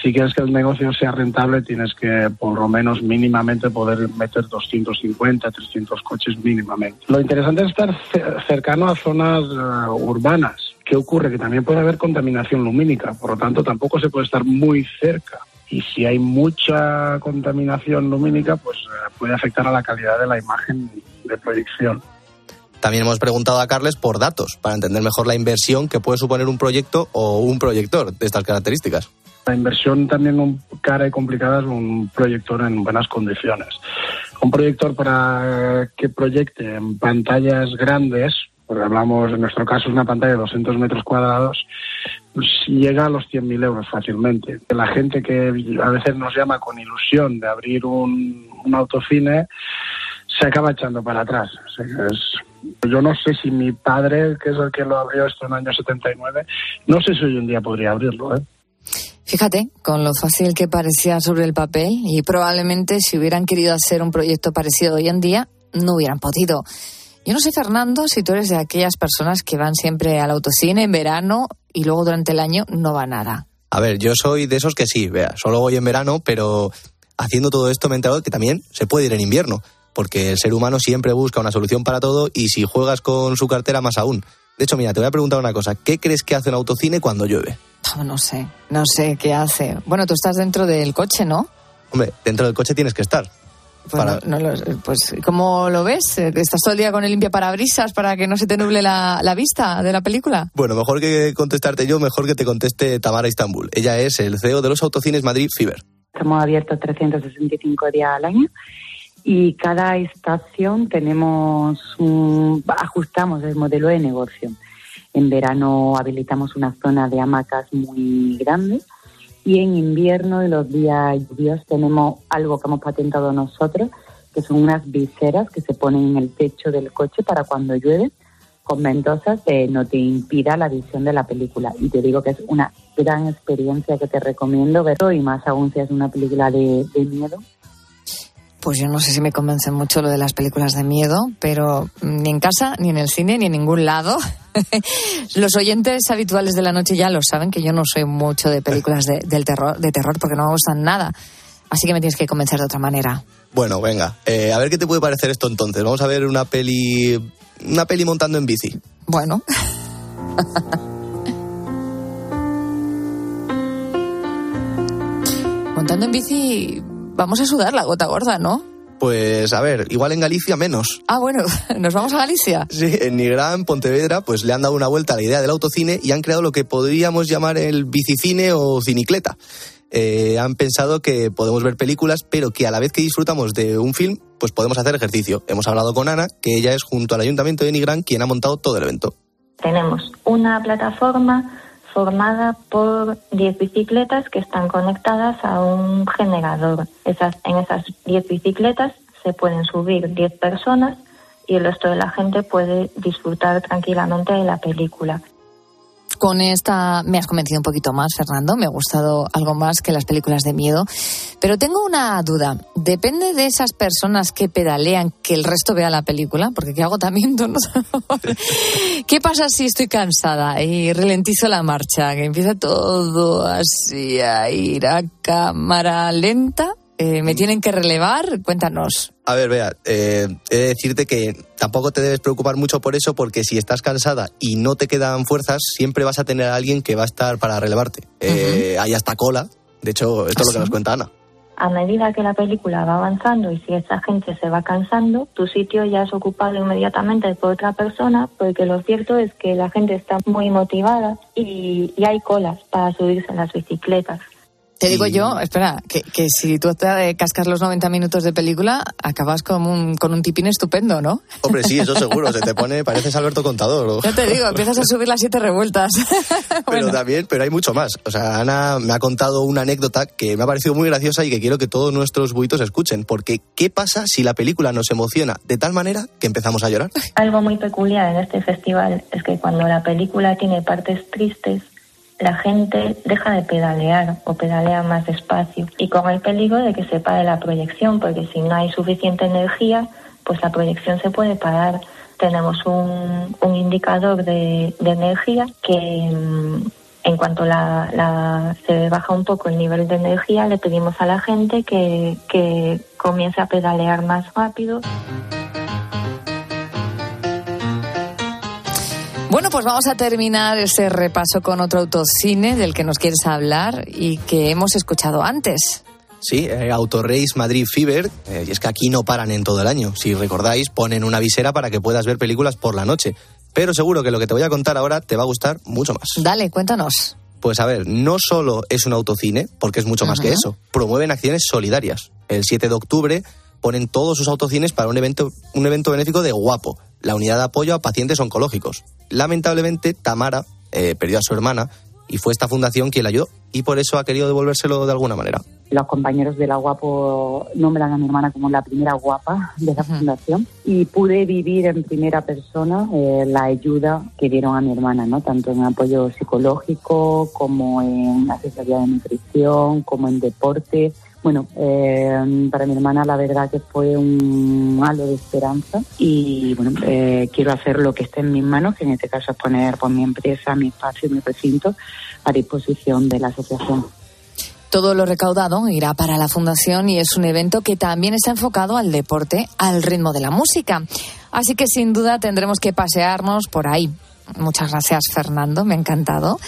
S23: si quieres que el negocio sea rentable, tienes que por lo menos mínimamente poder meter 250, 300 coches mínimamente. Lo interesante es estar cercano a zonas eh, urbanas. ¿Qué ocurre? Que también puede haber contaminación lumínica, por lo tanto tampoco se puede estar muy cerca. Y si hay mucha contaminación lumínica, pues eh, puede afectar a la calidad de la imagen de proyección.
S22: También hemos preguntado a Carles por datos, para entender mejor la inversión que puede suponer un proyecto o un proyector de estas características.
S23: La inversión también cara y complicada es un proyector en buenas condiciones. Un proyector para que proyecte en pantallas grandes, porque hablamos, en nuestro caso una pantalla de 200 metros cuadrados, pues llega a los 100.000 euros fácilmente. La gente que a veces nos llama con ilusión de abrir un, autocine se acaba echando para atrás. yo no sé si mi padre, que es el que lo abrió esto en el año 79, no sé si hoy en día podría abrirlo. ¿eh?
S1: Fíjate, con lo fácil que parecía sobre el papel y probablemente si hubieran querido hacer un proyecto parecido hoy en día, no hubieran podido. Yo no sé, Fernando, si tú eres de aquellas personas que van siempre al autocine en verano y luego durante el año no va nada.
S22: A ver, yo soy de esos que sí, vea, solo voy en verano, pero haciendo todo esto me he enterado que también se puede ir en invierno, porque el ser humano siempre busca una solución para todo y si juegas con su cartera más aún. De hecho, mira, te voy a preguntar una cosa, ¿qué crees que hace un autocine cuando llueve?
S1: no sé, no sé qué hace. Bueno, tú estás dentro del coche, ¿no?
S22: Hombre, dentro del coche tienes que estar.
S1: pues, ¿cómo lo ves? ¿Estás todo el día con el limpia parabrisas para que no se te nuble la, la, vista de la película?
S22: Bueno, mejor que contestarte yo, mejor que te conteste Tamara Istanbul. Ella es el CEO de los autocines Madrid Fiber.
S24: Estamos abiertos 365 días al año y cada estación tenemos ajustamos el modelo de negocio. En verano habilitamos una zona de hamacas muy grande y en invierno y los días lluviosos tenemos algo que hemos patentado nosotros, que son unas viseras que se ponen en el techo del coche para cuando llueve con ventosas que no te impida la visión de la película. Y te digo que es una gran experiencia que te recomiendo verlo y más aún si es una película de miedo
S1: Pues yo no sé si me convence mucho lo de las películas de miedo, pero ni en casa, ni en el cine, ni en ningún lado. Los oyentes habituales de la noche ya lo saben que yo no soy mucho de películas de, del terror, de terror porque no me gustan nada. Así que me tienes que convencer de otra manera.
S22: Bueno, venga, eh, a ver qué te puede parecer esto entonces. Vamos a ver una peli, una peli montando en bici.
S1: Bueno. montando en bici vamos a sudar la gota gorda, ¿no?
S22: Pues a ver, igual en Galicia menos.
S1: Ah, bueno, ¿nos vamos a Galicia?
S22: Sí, en Nigrán, en Pontevedra, pues le han dado una vuelta a la idea del autocine y han creado lo que podríamos llamar el bicicine o cinicleta. Eh, han pensado que podemos ver películas, pero que a la vez que disfrutamos de un film, pues podemos hacer ejercicio. Hemos hablado con Ana, que ella es junto al Ayuntamiento de Nigrán quien ha montado todo el evento.
S25: Tenemos una plataforma formada por 10 bicicletas que están conectadas a un generador. Esas, en esas 10 bicicletas se pueden subir 10 personas y el resto de la gente puede disfrutar tranquilamente de la película
S1: con esta me has convencido un poquito más, Fernando. Me ha gustado algo más que las películas de miedo. Pero tengo una duda. ¿Depende de esas personas que pedalean que el resto vea la película? Porque qué agotamiento, ¿no? ¿Qué pasa si estoy cansada y ralentizo la marcha? Que empieza todo así a ir a cámara lenta. Eh, ¿Me tienen que relevar? Cuéntanos.
S22: A ver, vea, eh, he de decirte que tampoco te debes preocupar mucho por eso, porque si estás cansada y no te quedan fuerzas, siempre vas a tener a alguien que va a estar para relevarte. Eh, hay hasta cola. De hecho, esto es lo que
S25: ¿Ah,
S22: nos cuenta Ana.
S25: A medida que la película va avanzando y si esa gente se va cansando, tu sitio ya es ocupado inmediatamente por otra persona, porque lo cierto es que la gente está muy motivada y, y hay colas para subirse en las bicicletas.
S1: Te digo yo, espera, que, que si tú te cascas los 90 minutos de película, acabas con un, con un tipín estupendo, ¿no?
S22: Hombre, sí, eso seguro. Se te pone, pareces Alberto Contador. ¿o?
S1: Ya te digo, empiezas a subir las siete revueltas.
S22: Pero también, pero hay mucho más. O sea, Ana me ha contado una anécdota que me ha parecido muy graciosa y que quiero que todos nuestros buitos escuchen. Porque, ¿qué pasa si la película nos emociona de tal manera que empezamos a llorar?
S25: Algo muy peculiar en este festival es que cuando la película tiene partes tristes, la gente deja de pedalear o pedalea más despacio y con el peligro de que se pare la proyección, porque si no hay suficiente energía, pues la proyección se puede parar. Tenemos un, un indicador de, energía que mm, en cuanto la, la, se baja un poco el nivel de energía, le pedimos a la gente que, que comience a pedalear más rápido.
S1: Bueno, pues vamos a terminar ese repaso con otro autocine del que nos quieres hablar y que hemos escuchado antes.
S22: Sí, eh, Autorace Madrid Fever, eh, y es que aquí no paran en todo el año. Si recordáis, ponen una visera para que puedas ver películas por la noche. Pero seguro que lo que te voy a contar ahora te va a gustar mucho más.
S1: Dale, cuéntanos.
S22: Pues a ver, no solo es un autocine, porque es mucho más que eso. Promueven acciones solidarias. El 7 de octubre ponen todos sus autocines para un evento, un evento benéfico de Guapo, la unidad de apoyo a pacientes oncológicos. Lamentablemente, Tamara eh, perdió a su hermana y fue esta fundación quien la ayudó y por eso ha querido devolvérselo de alguna manera.
S24: Los compañeros de la Guapo nombran a mi hermana como la primera guapa de la fundación y pude vivir en primera persona eh, la ayuda que dieron a mi hermana, ¿no? tanto en apoyo psicológico como en asesoría de nutrición, como en deporte bueno, eh, para mi hermana la verdad que fue un halo de esperanza y bueno, eh, quiero hacer lo que esté en mis manos, que en este caso es poner pues, mi empresa, mi espacio, mi recinto a disposición de la asociación.
S1: Todo lo recaudado irá para la fundación y es un evento que también está enfocado al deporte, al ritmo de la música. Así que sin duda tendremos que pasearnos por ahí. Muchas gracias Fernando, me ha encantado.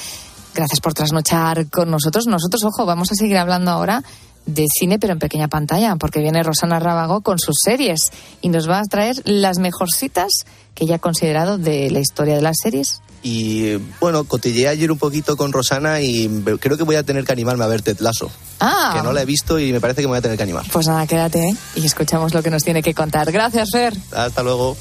S1: Gracias por trasnochar con nosotros. Nosotros, ojo, vamos a seguir hablando ahora de cine, pero en pequeña pantalla, porque viene Rosana Rábago con sus series y nos va a traer las mejorcitas que ella ha considerado de la historia de las series.
S22: Y bueno, cotilleé ayer un poquito con Rosana y creo que voy a tener que animarme a ver Ted Lasso.
S1: Ah.
S22: Que no la he visto y me parece que me voy a tener que animar.
S1: Pues nada, quédate ¿eh? y escuchamos lo que nos tiene que contar. Gracias, Fer.
S22: Hasta luego.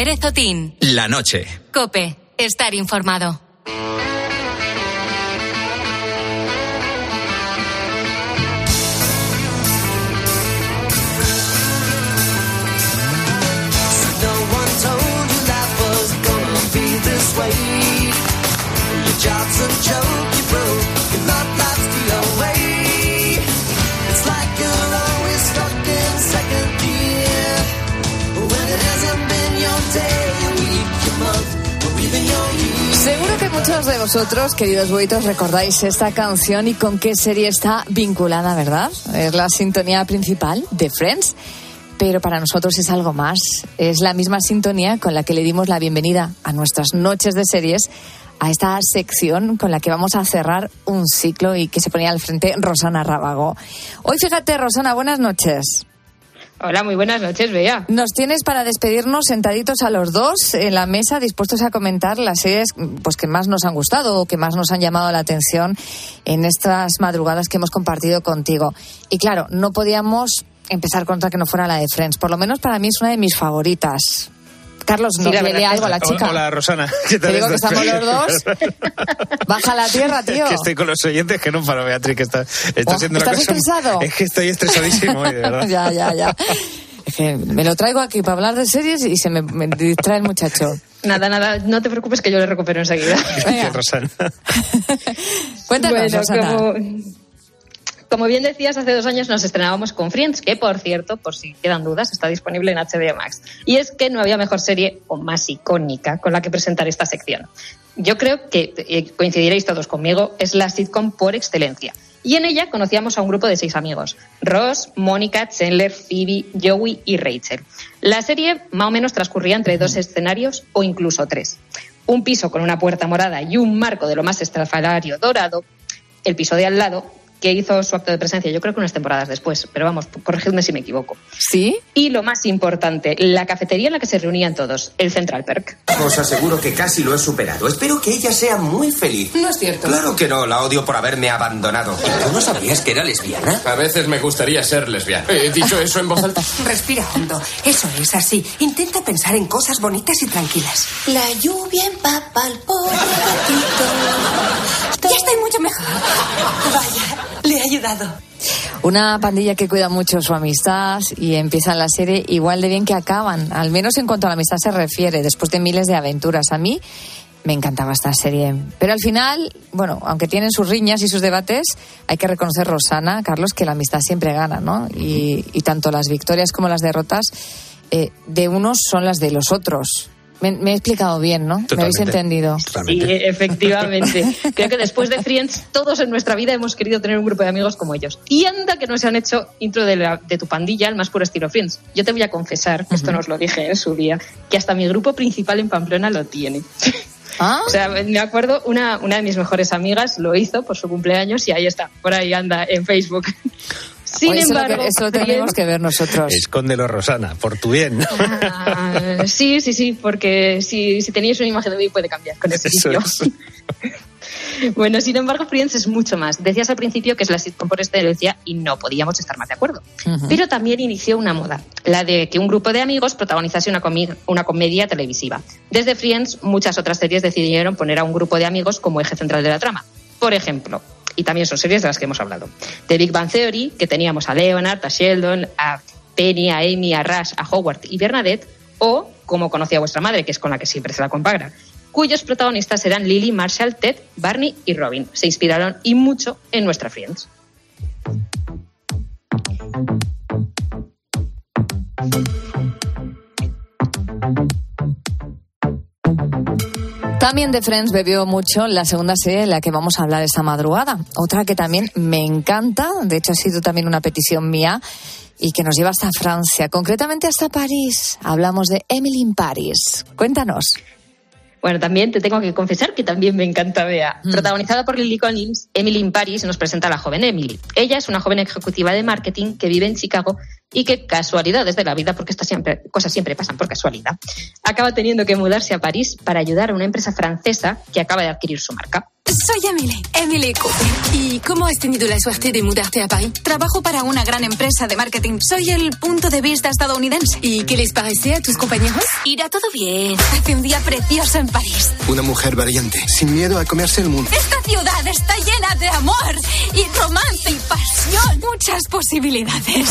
S3: Pérez Otín.
S2: La noche.
S3: Cope, estar informado.
S1: Muchos de vosotros, queridos buitos, recordáis esta canción y con qué serie está vinculada, ¿verdad? Es la sintonía principal de Friends. Pero para nosotros es algo más. Es la misma sintonía con la que le dimos la bienvenida a nuestras noches de series, a esta sección con la que vamos a cerrar un ciclo y que se ponía al frente Rosana Rábago. Hoy, fíjate, Rosana, buenas noches.
S26: Hola, muy buenas noches, Bea.
S1: Nos tienes para despedirnos sentaditos a los dos en la mesa, dispuestos a comentar las series pues, que más nos han gustado o que más nos han llamado la atención en estas madrugadas que hemos compartido contigo. Y claro, no podíamos empezar con otra que no fuera la de Friends. Por lo menos para mí es una de mis favoritas. Carlos, no le
S26: verdad
S1: algo a la
S26: es-
S1: chica.
S13: Hola, Rosana. ¿Qué
S1: Te digo que estamos los dos. Baja la tierra, tío.
S13: que estoy con los oyentes que no paro, Beatriz, que está, está
S1: Oh,
S13: siendo
S1: ¿estás
S13: una cosa...
S1: estresado?
S13: Es que estoy estresadísimo hoy, de verdad.
S1: ya, ya, ya. Es que me lo traigo aquí para hablar de series y se me, me distrae el muchacho.
S26: Nada, nada, no te preocupes que yo le recupero enseguida.
S13: Gracias, Rosana.
S1: Cuéntanos,
S26: Bueno,
S1: Rosana.
S26: como, como bien decías, hace dos años nos estrenábamos con Friends, que por cierto, por si quedan dudas, está disponible en HBO Max. Y es que no había mejor serie o más icónica con la que presentar esta sección. Yo creo que eh, coincidiréis todos conmigo, es la sitcom por excelencia. Y en ella conocíamos a un grupo de seis amigos: Ross, Mónica, Chandler, Phoebe, Joey y Rachel. La serie más o menos transcurría entre dos escenarios o incluso tres. Un piso con una puerta morada y un marco de lo más estrafalario dorado, el piso de al lado, que hizo su acto de presencia, yo creo que unas temporadas después, pero vamos, corregidme si me equivoco.
S1: ¿Sí?
S26: Y lo más importante, la cafetería en la que se reunían todos, el Central Perk.
S27: Os aseguro que casi lo he superado. Espero que ella sea muy feliz.
S26: No es cierto.
S27: Claro que no, la odio por haberme abandonado. ¿Tú no sabías que era lesbiana?
S28: A veces me gustaría ser lesbiana. ¿He dicho eso en voz alta?
S29: Respira hondo. Eso es así. Intenta pensar en cosas bonitas y tranquilas. La lluvia empapa el pobre gatito. Ya estoy mucho mejor. Vaya, le he ayudado.
S1: Una pandilla que cuida mucho su amistad y empiezan la serie igual de bien que acaban, al menos en cuanto a la amistad se refiere, después de miles de aventuras. A mí me encantaba esta serie. Pero al final, bueno, aunque tienen sus riñas y sus debates, hay que reconocer, Rosana, Carlos, que la amistad siempre gana, ¿no? Y, y tanto las victorias como las derrotas eh, de unos son las de los otros. Me, me he explicado bien, ¿no? Me habéis
S26: Totalmente.
S1: entendido.
S26: Sí, efectivamente. Creo que después de Friends, todos en nuestra vida hemos querido tener un grupo de amigos como ellos. Y anda que nos han hecho intro de, la- de tu pandilla al más puro estilo Friends. Yo te voy a confesar, que esto nos lo dije en su día, que hasta mi grupo principal en Pamplona lo tiene.
S1: Ah.
S26: O sea, me acuerdo, una, una de mis mejores amigas lo hizo por su cumpleaños y ahí está, por ahí anda en Facebook. Sin
S1: Oye, eso lo que-
S26: embargo,
S1: eso lo tenemos que ver nosotros.
S13: Escóndelo, Rosana, por tu bien.
S26: Ah, sí, sí, sí, porque si, si tenéis una imagen de mí puede cambiar con ese
S13: Eso es.
S26: Bueno, sin embargo, Friends es mucho más. Decías al principio que es la sitcom por excelencia y no podíamos estar más de acuerdo. Pero también inició una moda, la de que un grupo de amigos protagonizase una, comi- una comedia televisiva. Desde Friends, muchas otras series decidieron poner a un grupo de amigos como eje central de la trama. Por ejemplo, y también son series de las que hemos hablado, The Big Bang Theory, que teníamos a Leonard, a Sheldon, a Penny, a Amy, a Rush, a Howard y Bernadette, o como conocía vuestra madre, que es con la que siempre se la compara, cuyos protagonistas eran Lily, Marshall, Ted, Barney y Robin. Se inspiraron y mucho en nuestra Friends.
S1: También de Friends bebió mucho la segunda serie de la que vamos a hablar esta madrugada. Otra que también me encanta, de hecho ha sido también una petición mía y que nos lleva hasta Francia, concretamente hasta París. Hablamos de Emily in Paris. Cuéntanos.
S26: Bueno, también te tengo que confesar que también me encanta Bea. Protagonizada por Lily Collins, Emily in Paris nos presenta a la joven Emily. Ella es una joven ejecutiva de marketing que vive en Chicago y que, casualidades de la vida, porque estas siempre, cosas siempre pasan por casualidad, acaba teniendo que mudarse a París para ayudar a una empresa francesa que acaba de adquirir su marca.
S30: Soy Emily, Emily Cooper. ¿Y cómo has tenido la suerte de mudarte a París? Trabajo para una gran empresa de marketing. Soy el punto de vista estadounidense. ¿Y qué les parece a tus compañeros? Irá todo bien. Hace un día precioso en París.
S31: Una mujer valiente, sin miedo a comerse el mundo.
S30: Esta ciudad está llena de amor y romance y pasión. Muchas posibilidades.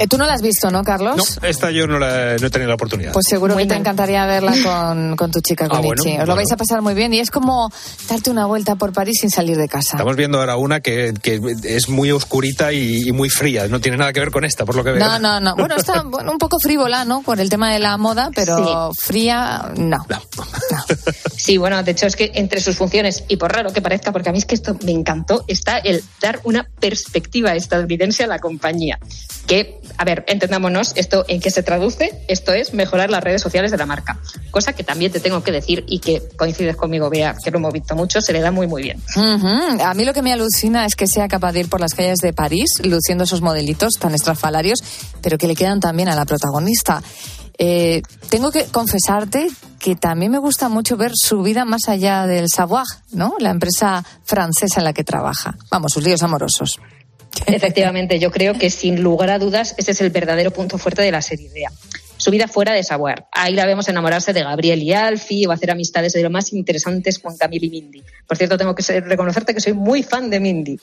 S1: Eh, Tú no la has visto, ¿no, Carlos?
S13: No, esta yo no, la, no he tenido la oportunidad.
S1: Pues seguro que te encantaría verla con, con tu chica, con
S13: Ah, bueno,
S1: Ichi. Os lo vais a pasar muy bien y es como darte una vuelta por París sin salir de casa.
S13: Estamos viendo ahora una que, que es muy oscurita y, y muy fría. No tiene nada que ver con esta, por lo que veo.
S1: No, no, no. Bueno, está bueno, un poco frívola, ¿no? Por el tema de la moda, pero fría, no.
S26: Sí, bueno, de hecho es que entre sus funciones, y por raro que parezca, porque a mí es que esto me encantó, está el dar una perspectiva estadounidense a la compañía. Que, a ver, entendámonos, esto en qué se traduce, esto es mejorar las redes sociales de la marca. Cosa que también te tengo que decir y que coincides conmigo, Bea, que lo hemos visto mucho, se le da muy, muy bien.
S1: A mí lo que me alucina es que sea capaz de ir por las calles de París luciendo esos modelitos tan estrafalarios, pero que le quedan también a la protagonista. Eh, tengo que confesarte que también me gusta mucho ver su vida más allá del Savoir, ¿no? La empresa francesa en la que trabaja. Vamos, sus líos amorosos.
S26: Efectivamente, yo creo que sin lugar a dudas ese es el verdadero punto fuerte de la serie Bea. Su vida fuera de Savoir. Ahí la vemos enamorarse de Gabriel y Alfie o hacer amistades de lo más interesantes con Camille y Mindy. Por cierto, tengo que reconocerte que soy muy fan de Mindy.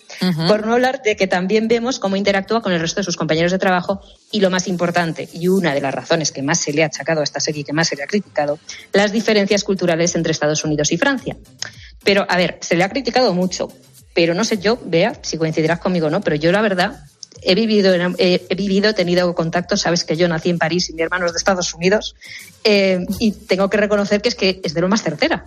S26: Por no hablar de que también vemos cómo interactúa con el resto de sus compañeros de trabajo y lo más importante, y una de las razones que más se le ha achacado a esta serie y que más se le ha criticado, las diferencias culturales entre Estados Unidos y Francia. Pero, a ver, se le ha criticado mucho, pero no sé yo, vea, si coincidirás conmigo o no, pero yo la verdad he vivido, he, vivido, tenido contacto, sabes que yo nací en París y mi hermano es de Estados Unidos, eh, y tengo que reconocer que es que es de lo más certera.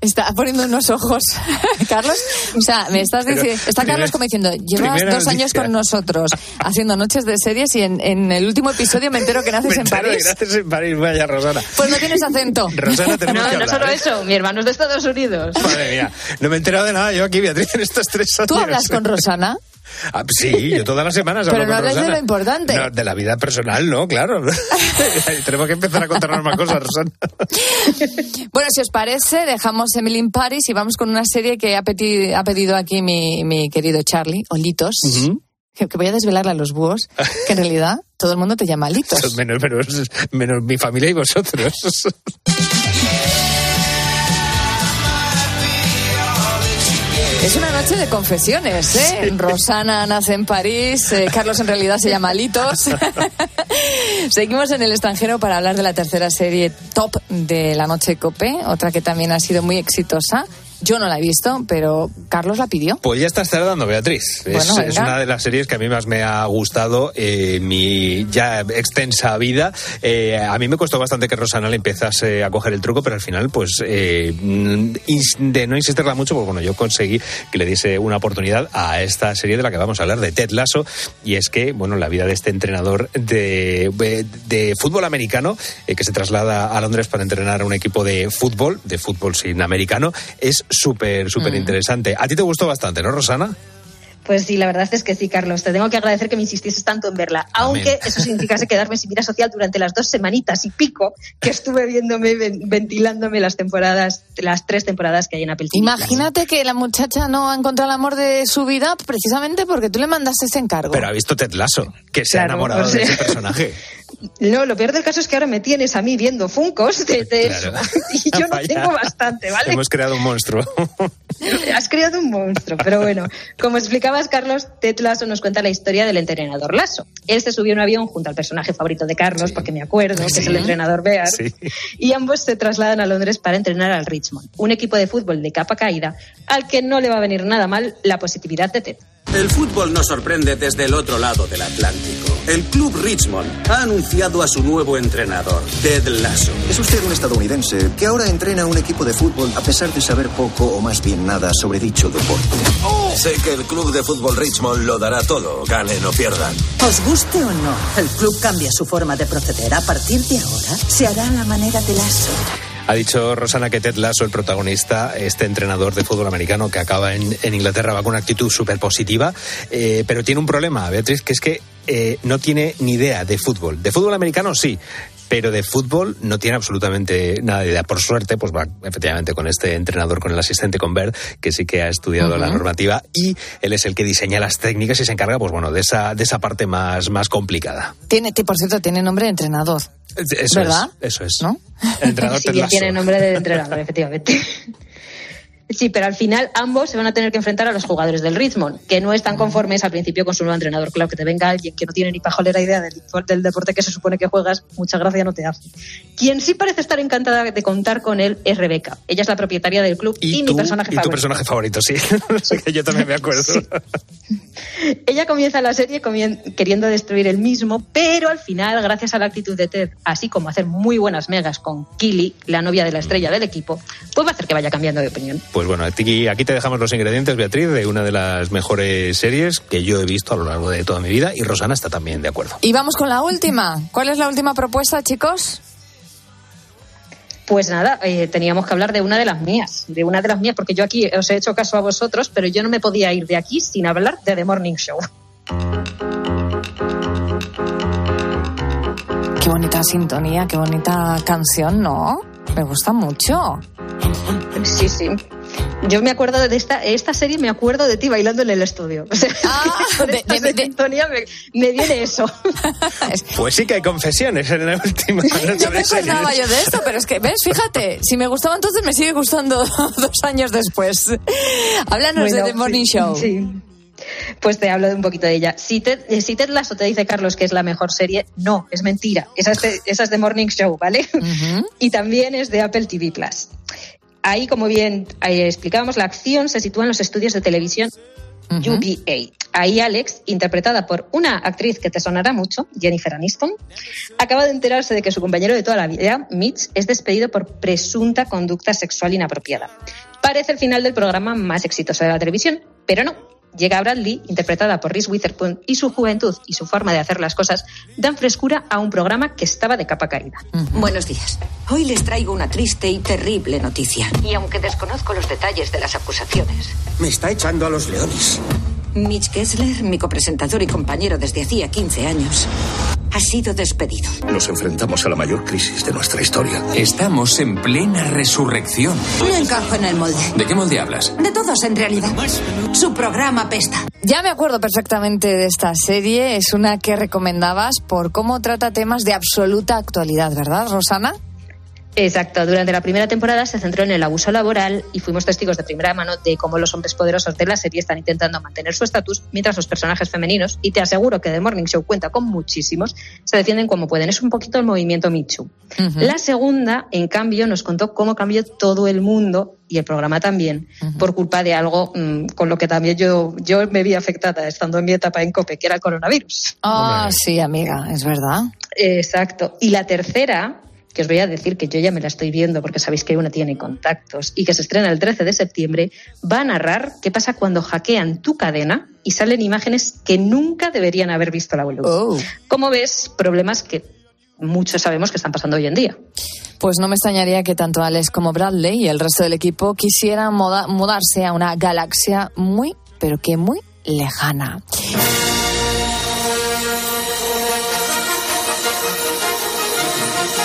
S1: Está poniendo unos ojos, Carlos. O sea, me estás
S13: Pero,
S1: diciendo. Está Carlos como diciendo: Llevas dos años
S13: noticia.
S1: con nosotros haciendo noches de series y en, en el último episodio me entero que naces
S13: Me
S1: en París.
S13: que naces en París, vaya Rosana.
S1: Pues no tienes acento.
S13: Rosana, tenemos
S26: No,
S13: que
S26: no
S13: hablar,
S26: solo
S13: ¿eh?
S26: eso, mi hermano es de Estados Unidos.
S13: Madre mía, no me he enterado de nada yo aquí, Beatriz, en estos tres años.
S1: ¿Tú hablas con Rosana?
S13: Ah, sí, yo todas las semanas
S1: Pero
S13: hablo
S1: no
S13: con
S1: de lo importante.
S13: No, de la vida personal, no, claro. Tenemos que empezar a contarnos más cosas, Rosana.
S1: Bueno, si os parece, dejamos Emily in Paris y vamos con una serie que ha, pedido aquí mi, mi querido Charlie, Olitos. que, que voy a desvelarle a los búhos que en realidad todo el mundo te llama Litos.
S13: Menos, menos, menos mi familia y vosotros.
S1: Es una noche de confesiones, ¿eh? Rosana nace en París, eh, Carlos en realidad se llama Litos. Seguimos en el extranjero para hablar de la tercera serie top de la noche Cope, otra que también ha sido muy exitosa. Yo no la he visto, pero Carlos la pidió.
S13: Pues ya estás tardando, Beatriz. Es,
S1: Bueno, venga.
S13: es una de las series que a mí más me ha gustado mi ya extensa vida. Eh, a mí me costó bastante que Rosana le empezase a coger el truco, pero al final, pues, eh, de no insistirla mucho, pues bueno, yo conseguí que le diese una oportunidad a esta serie de la que vamos a hablar, de Ted Lasso. Y es que, bueno, la vida de este entrenador de, de fútbol americano, eh, que se traslada a Londres para entrenar a un equipo de fútbol, de fútbol sin americano, es súper, súper interesante. A ti te gustó bastante, ¿no, Rosana?
S26: Pues sí, la verdad es que sí, Carlos. Te tengo que agradecer que me insistieses tanto en verla. Aunque eso significase quedarme sin vida social durante las dos semanitas y pico que estuve viéndome, ven- ventilándome las temporadas, las tres temporadas que hay en Apple TV.
S1: Imagínate que la muchacha no ha encontrado el amor de su vida precisamente porque tú le mandaste ese encargo.
S13: Pero ha visto Ted Lasso, que se ha enamorado
S26: o sea-
S13: de ese personaje.
S26: No, lo peor del caso es que ahora me tienes a mí viendo Funcos de, eso.
S13: Claro.
S26: Y yo no tengo bastante, ¿vale?
S13: Hemos creado un monstruo.
S26: Has creado un monstruo, pero bueno, como explicabas, Carlos, Ted Lasso nos cuenta la historia del entrenador Lasso. Él se subió a un avión junto al personaje favorito de Carlos, porque me acuerdo, que es el entrenador Bear,
S13: Sí.
S26: y ambos se trasladan a Londres para entrenar al Richmond, un equipo de fútbol de capa caída al que no le va a venir nada mal la positividad de Ted.
S32: El fútbol nos sorprende desde el otro lado del Atlántico. El club Richmond ha anunciado a su nuevo entrenador, Ted Lasso.
S33: Es usted un estadounidense que ahora entrena a un equipo de fútbol a pesar de saber poco o más bien nada sobre dicho deporte.
S34: Sé que el club de fútbol Richmond lo dará todo, ganen o pierdan.
S35: Os guste o no, el club cambia su forma de proceder. A partir de ahora, se hará a la manera de Lasso.
S13: Ha dicho Rosana que Ted Lasso, el protagonista, este entrenador de fútbol americano que acaba en, Inglaterra, va con una actitud súper positiva, eh, pero tiene un problema, Beatriz, que es que eh, no tiene ni idea de fútbol. De fútbol americano sí, pero de fútbol no tiene absolutamente nada de idea. Por suerte, pues va efectivamente con este entrenador, con el asistente, con Bert, que sí que ha estudiado la normativa y él es el que diseña las técnicas y se encarga, pues bueno, de esa, de esa parte más, más complicada.
S1: Tiene, que, por cierto, tiene nombre de entrenador.
S13: Eso
S1: ¿Verdad?
S13: es, eso es.
S1: ¿No?
S13: El entrenador
S26: Sí, tiene nombre de entrenador, efectivamente. Sí, pero al final ambos se van a tener que enfrentar a los jugadores del Richmond, que no están conformes al principio con su nuevo entrenador. Claro, que te venga alguien que no tiene ni pajolera idea del, del deporte que se supone que juegas, mucha gracia no te hace. Quien sí parece estar encantada de contar con él es Rebeca. Ella es la propietaria del club y, mi
S13: Tú-
S26: personaje
S13: y tu
S26: favorito.
S13: personaje favorito, sí. Yo también me acuerdo.
S26: Ella comienza la serie queriendo destruir el mismo, pero al final, gracias a la actitud de Ted, así como hacer muy buenas megas con Killy, la novia de la estrella del equipo, pues va a hacer que vaya cambiando de opinión.
S13: Pues bueno, aquí, aquí te dejamos los ingredientes, Beatriz, de una de las mejores series que yo he visto a lo largo de toda mi vida y Rosana está también de acuerdo.
S1: Y vamos con la última. ¿Cuál es la última propuesta, chicos?
S26: Pues nada, eh, teníamos que hablar de una de las mías, de una de las mías, porque yo aquí os he hecho caso a vosotros, pero yo no me podía ir de aquí sin hablar de The Morning Show.
S1: Qué bonita sintonía, qué bonita canción, ¿no? Me gusta mucho.
S26: Sí, sí. Yo me acuerdo de esta, esta serie, me acuerdo de ti bailando en el estudio. O sea, con esta sintonía me, me viene eso.
S13: Pues sí que hay confesiones en la última.
S1: No me acordaba yo de esto, pero es que, ¿ves? Fíjate, si me gustaba entonces, me sigue gustando dos años después. Háblanos
S26: Bueno,
S1: de The Morning
S26: sí,
S1: Show.
S26: sí. Pues te hablo de un poquito de ella. Si Ted, eh, si Ted Lasso te dice, Carlos, que es la mejor serie, no, es mentira. Esa es de, esa es de Morning Show, ¿vale? Y también es de Apple TV Plus. Ahí, como bien explicábamos, la acción se sitúa en los estudios de televisión UBA. Ahí Alex, interpretada por una actriz que te sonará mucho, Jennifer Aniston, acaba de enterarse de que su compañero de toda la vida, Mitch, es despedido por presunta conducta sexual inapropiada. Parece el final del programa más exitoso de la televisión, pero no. Llega Bradley, interpretada por Reese Witherspoon, y su juventud y su forma de hacer las cosas dan frescura a un programa que estaba de capa caída.
S36: Buenos días. Hoy les traigo una triste y terrible noticia. Y aunque desconozco los detalles de las acusaciones,
S27: Me está echando a los leones.
S36: Mitch Kessler, mi copresentador y compañero desde hacía 15 años, ha sido despedido.
S37: Nos enfrentamos a la mayor crisis de nuestra historia.
S38: Estamos en plena resurrección.
S36: No encajo en el molde.
S38: ¿De qué molde hablas?
S36: De todos, en realidad. Su programa pesta.
S1: Ya me acuerdo perfectamente de esta serie. Es una que recomendabas por cómo trata temas de absoluta actualidad, ¿verdad, Rosana?
S26: Exacto, durante la primera temporada se centró en el abuso laboral y fuimos testigos de primera mano de cómo los hombres poderosos de la serie están intentando mantener su estatus mientras los personajes femeninos, y te aseguro que The Morning Show cuenta con muchísimos, se defienden como pueden. Es un poquito el movimiento Too. La segunda, en cambio, nos contó cómo cambió todo el mundo y el programa también por culpa de algo mm, con lo que también yo, yo me vi afectada estando en mi etapa en COPE, que era el coronavirus.
S1: Ah, sí, amiga, es verdad.
S26: Exacto. Y la tercera, que os voy a decir que yo ya me la estoy viendo porque sabéis que una tiene contactos y que se estrena el 13 de septiembre, va a narrar qué pasa cuando hackean tu cadena y salen imágenes que nunca deberían haber visto la luz. Como ves, problemas que muchos sabemos que están pasando hoy en día.
S1: Pues no me extrañaría que tanto Alex como Bradley y el resto del equipo quisieran mudarse a una galaxia muy, pero que muy lejana.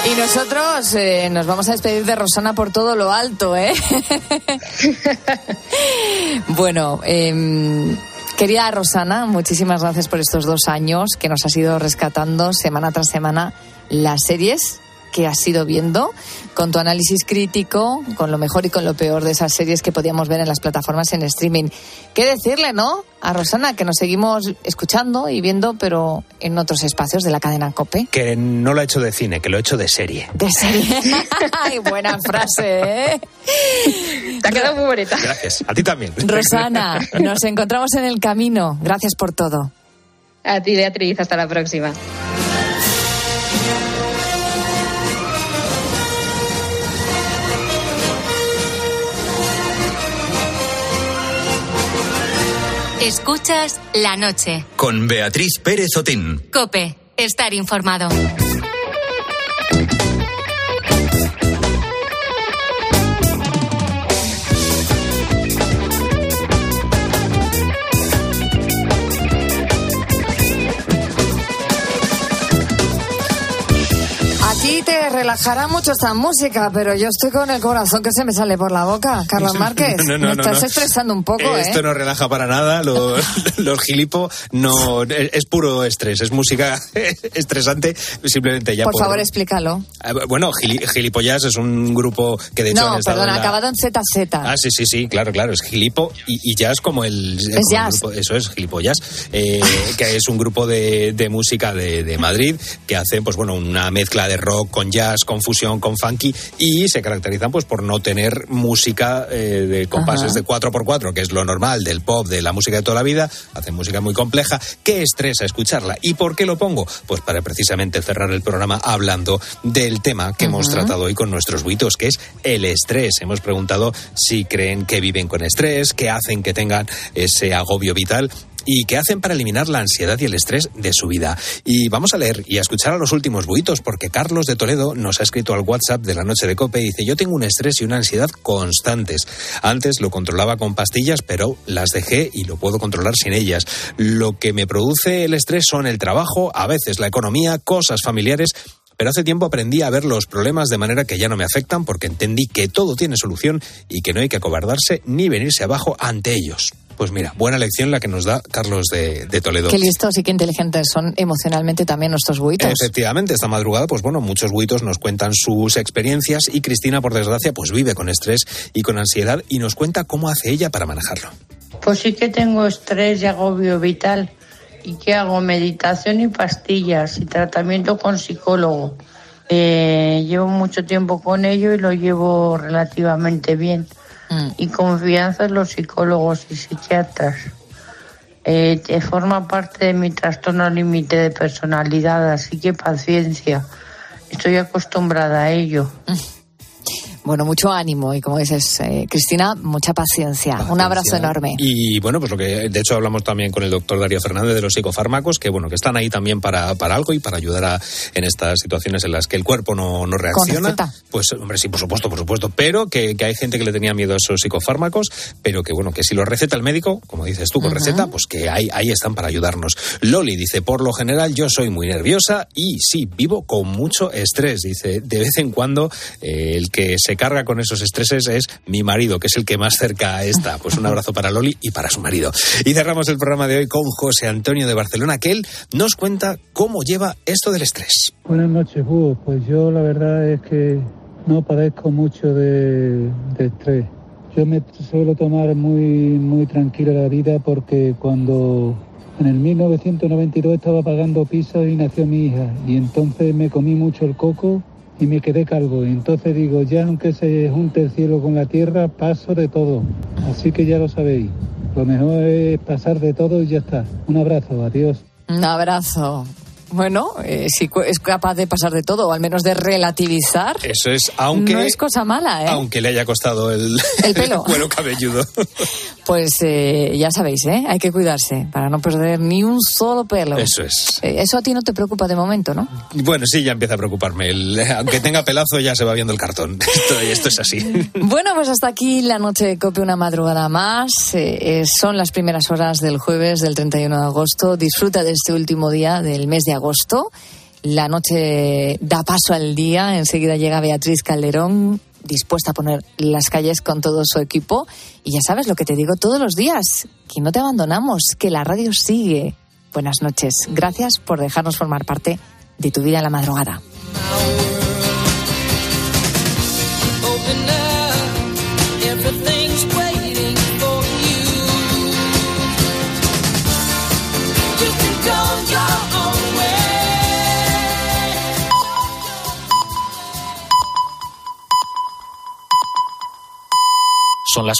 S1: Y nosotros eh, nos vamos a despedir de Rosana por todo lo alto, ¿eh? bueno, em, querida Rosana, muchísimas gracias por estos dos años que nos has ido rescatando semana tras semana las series que has ido viendo, con tu análisis crítico, con lo mejor y con lo peor de esas series que podíamos ver en las plataformas en streaming. ¿Qué decirle, no? A Rosana, que nos seguimos escuchando y viendo, pero en otros espacios de la cadena COPE.
S13: Que no lo ha hecho de cine, que lo ha hecho de serie.
S1: De serie. Ay, buena frase, ¿eh?
S26: Te ha quedado muy bonita.
S13: Gracias. A ti también.
S1: Rosana, nos encontramos en el camino. Gracias por todo.
S26: A ti, Beatriz, hasta la próxima.
S3: Escuchas la noche.
S2: Con Beatriz Pérez Otín.
S3: Cope, estar informado.
S1: Relajará mucho esta música, pero yo estoy con el corazón que se me sale por la boca. Carlos Márquez,
S13: No, no,
S1: me
S13: no,
S1: estás estresando un poco, ¿eh?
S13: Esto no relaja para nada, los, los gilipo no es puro estrés, es música estresante simplemente ya
S1: Por favor, explícalo.
S13: Eh, Bueno, Gili- Gilipollas es un grupo que de hecho
S1: No, perdona,
S13: en la-
S1: acabado en ZZ.
S13: Ah, sí, sí, sí, claro, claro, es Gilipo y, y Jazz como el... como el
S1: jazz.
S13: grupo- eso es, Gilipollas, eh, que es un grupo de, de música de, de Madrid que hace, pues bueno, una mezcla de rock con jazz, con fusión, con funky y se caracterizan pues por no tener música eh, de compases
S1: Ajá.
S13: de 4x4, que es lo normal del pop, de la música de toda la vida, hacen música muy compleja, que estresa escucharla. ¿Y por qué lo pongo? Pues para precisamente cerrar el programa hablando del tema que hemos tratado hoy con nuestros buitos, que es el estrés. Hemos preguntado si creen que viven con estrés, qué hacen que tengan ese agobio vital y qué hacen para eliminar la ansiedad y el estrés de su vida. Y vamos a leer y a escuchar a los últimos buitos, porque Carlos de Toledo nos ha escrito al WhatsApp de la noche de Cope y dice, yo tengo un estrés y una ansiedad constantes. Antes lo controlaba con pastillas, pero las dejé y lo puedo controlar sin ellas. Lo que me produce el estrés son el trabajo, a veces la economía, cosas familiares pero hace tiempo aprendí a ver los problemas de manera que ya no me afectan porque entendí que todo tiene solución y que no hay que acobardarse ni venirse abajo ante ellos. Pues mira, buena lección la que nos da Carlos de, de Toledo.
S1: Qué listos y qué inteligentes son emocionalmente también nuestros buitos.
S13: Efectivamente, esta madrugada, pues bueno, muchos buitos nos cuentan sus experiencias y Cristina, por desgracia, pues vive con estrés y con ansiedad y nos cuenta cómo hace ella para manejarlo.
S39: Pues sí que tengo estrés y agobio vital. ¿Y qué hago? Meditación y pastillas y tratamiento con psicólogo. Eh, llevo mucho tiempo con ello y lo llevo relativamente bien. Y confianza en los psicólogos y psiquiatras. Eh, te forma parte de mi trastorno límite de personalidad, así que paciencia. Estoy acostumbrada a ello.
S1: Bueno, mucho ánimo y como dices, eh, Cristina, mucha paciencia. Un abrazo enorme.
S13: Y bueno, pues lo que de hecho hablamos también con el doctor Darío Fernández de los psicofármacos, que bueno, que están ahí también para, para algo y para ayudar a, en estas situaciones en las que el cuerpo no, no reacciona.
S1: receta?
S13: Pues hombre, sí, por supuesto, por supuesto, pero que, que hay gente que le tenía miedo a esos psicofármacos, pero que bueno, que si lo receta el médico, como dices tú, con receta, pues que ahí, ahí están para ayudarnos. Loli dice, por lo general yo soy muy nerviosa y sí, vivo con mucho estrés. Dice, de vez en cuando eh, el que se carga con esos estreses es mi marido, que es el que más cerca está. Pues un abrazo para Loli y para su marido. Y cerramos el programa de hoy con José Antonio de Barcelona, que él nos cuenta cómo lleva esto del estrés.
S40: Buenas noches, Hugo. Pues yo la verdad es que no padezco mucho de, de estrés. Yo me suelo tomar muy, muy tranquila la vida porque cuando en el 1992 estaba pagando pisos y nació mi hija y entonces me comí mucho el coco y me quedé calvo. Y entonces digo, ya aunque se junte el cielo con la tierra, paso de todo. Así que ya lo sabéis. Lo mejor es pasar de todo y ya está. Un abrazo, adiós.
S1: Un abrazo. Bueno, eh, si es capaz de pasar de todo, o al menos de relativizar,
S13: Eso es, aunque,
S1: no es cosa mala, ¿eh?
S13: aunque le haya costado el,
S1: El pelo.
S13: cuero cabelludo.
S1: Pues eh, ya sabéis, ¿eh? Hay que cuidarse para no perder ni un solo pelo.
S13: Eso es.
S1: Eh, Eso a ti no te preocupa de momento, ¿no?
S13: Bueno, sí, ya empieza a preocuparme. El- aunque tenga pelazo, ya se va viendo el cartón. Esto, esto es así.
S1: Bueno, pues hasta aquí la noche de Cope, una madrugada más. Eh, eh, son las primeras horas del jueves del 31 de agosto. Disfruta de este último día del mes de agosto. La noche da paso al día. Enseguida llega Beatriz Calderón, dispuesta a poner las calles con todo su equipo. Y ya sabes lo que te digo todos los días, que no te abandonamos, que la radio sigue. Buenas noches. Gracias por dejarnos formar parte de tu vida en la madrugada.
S41: son las 4.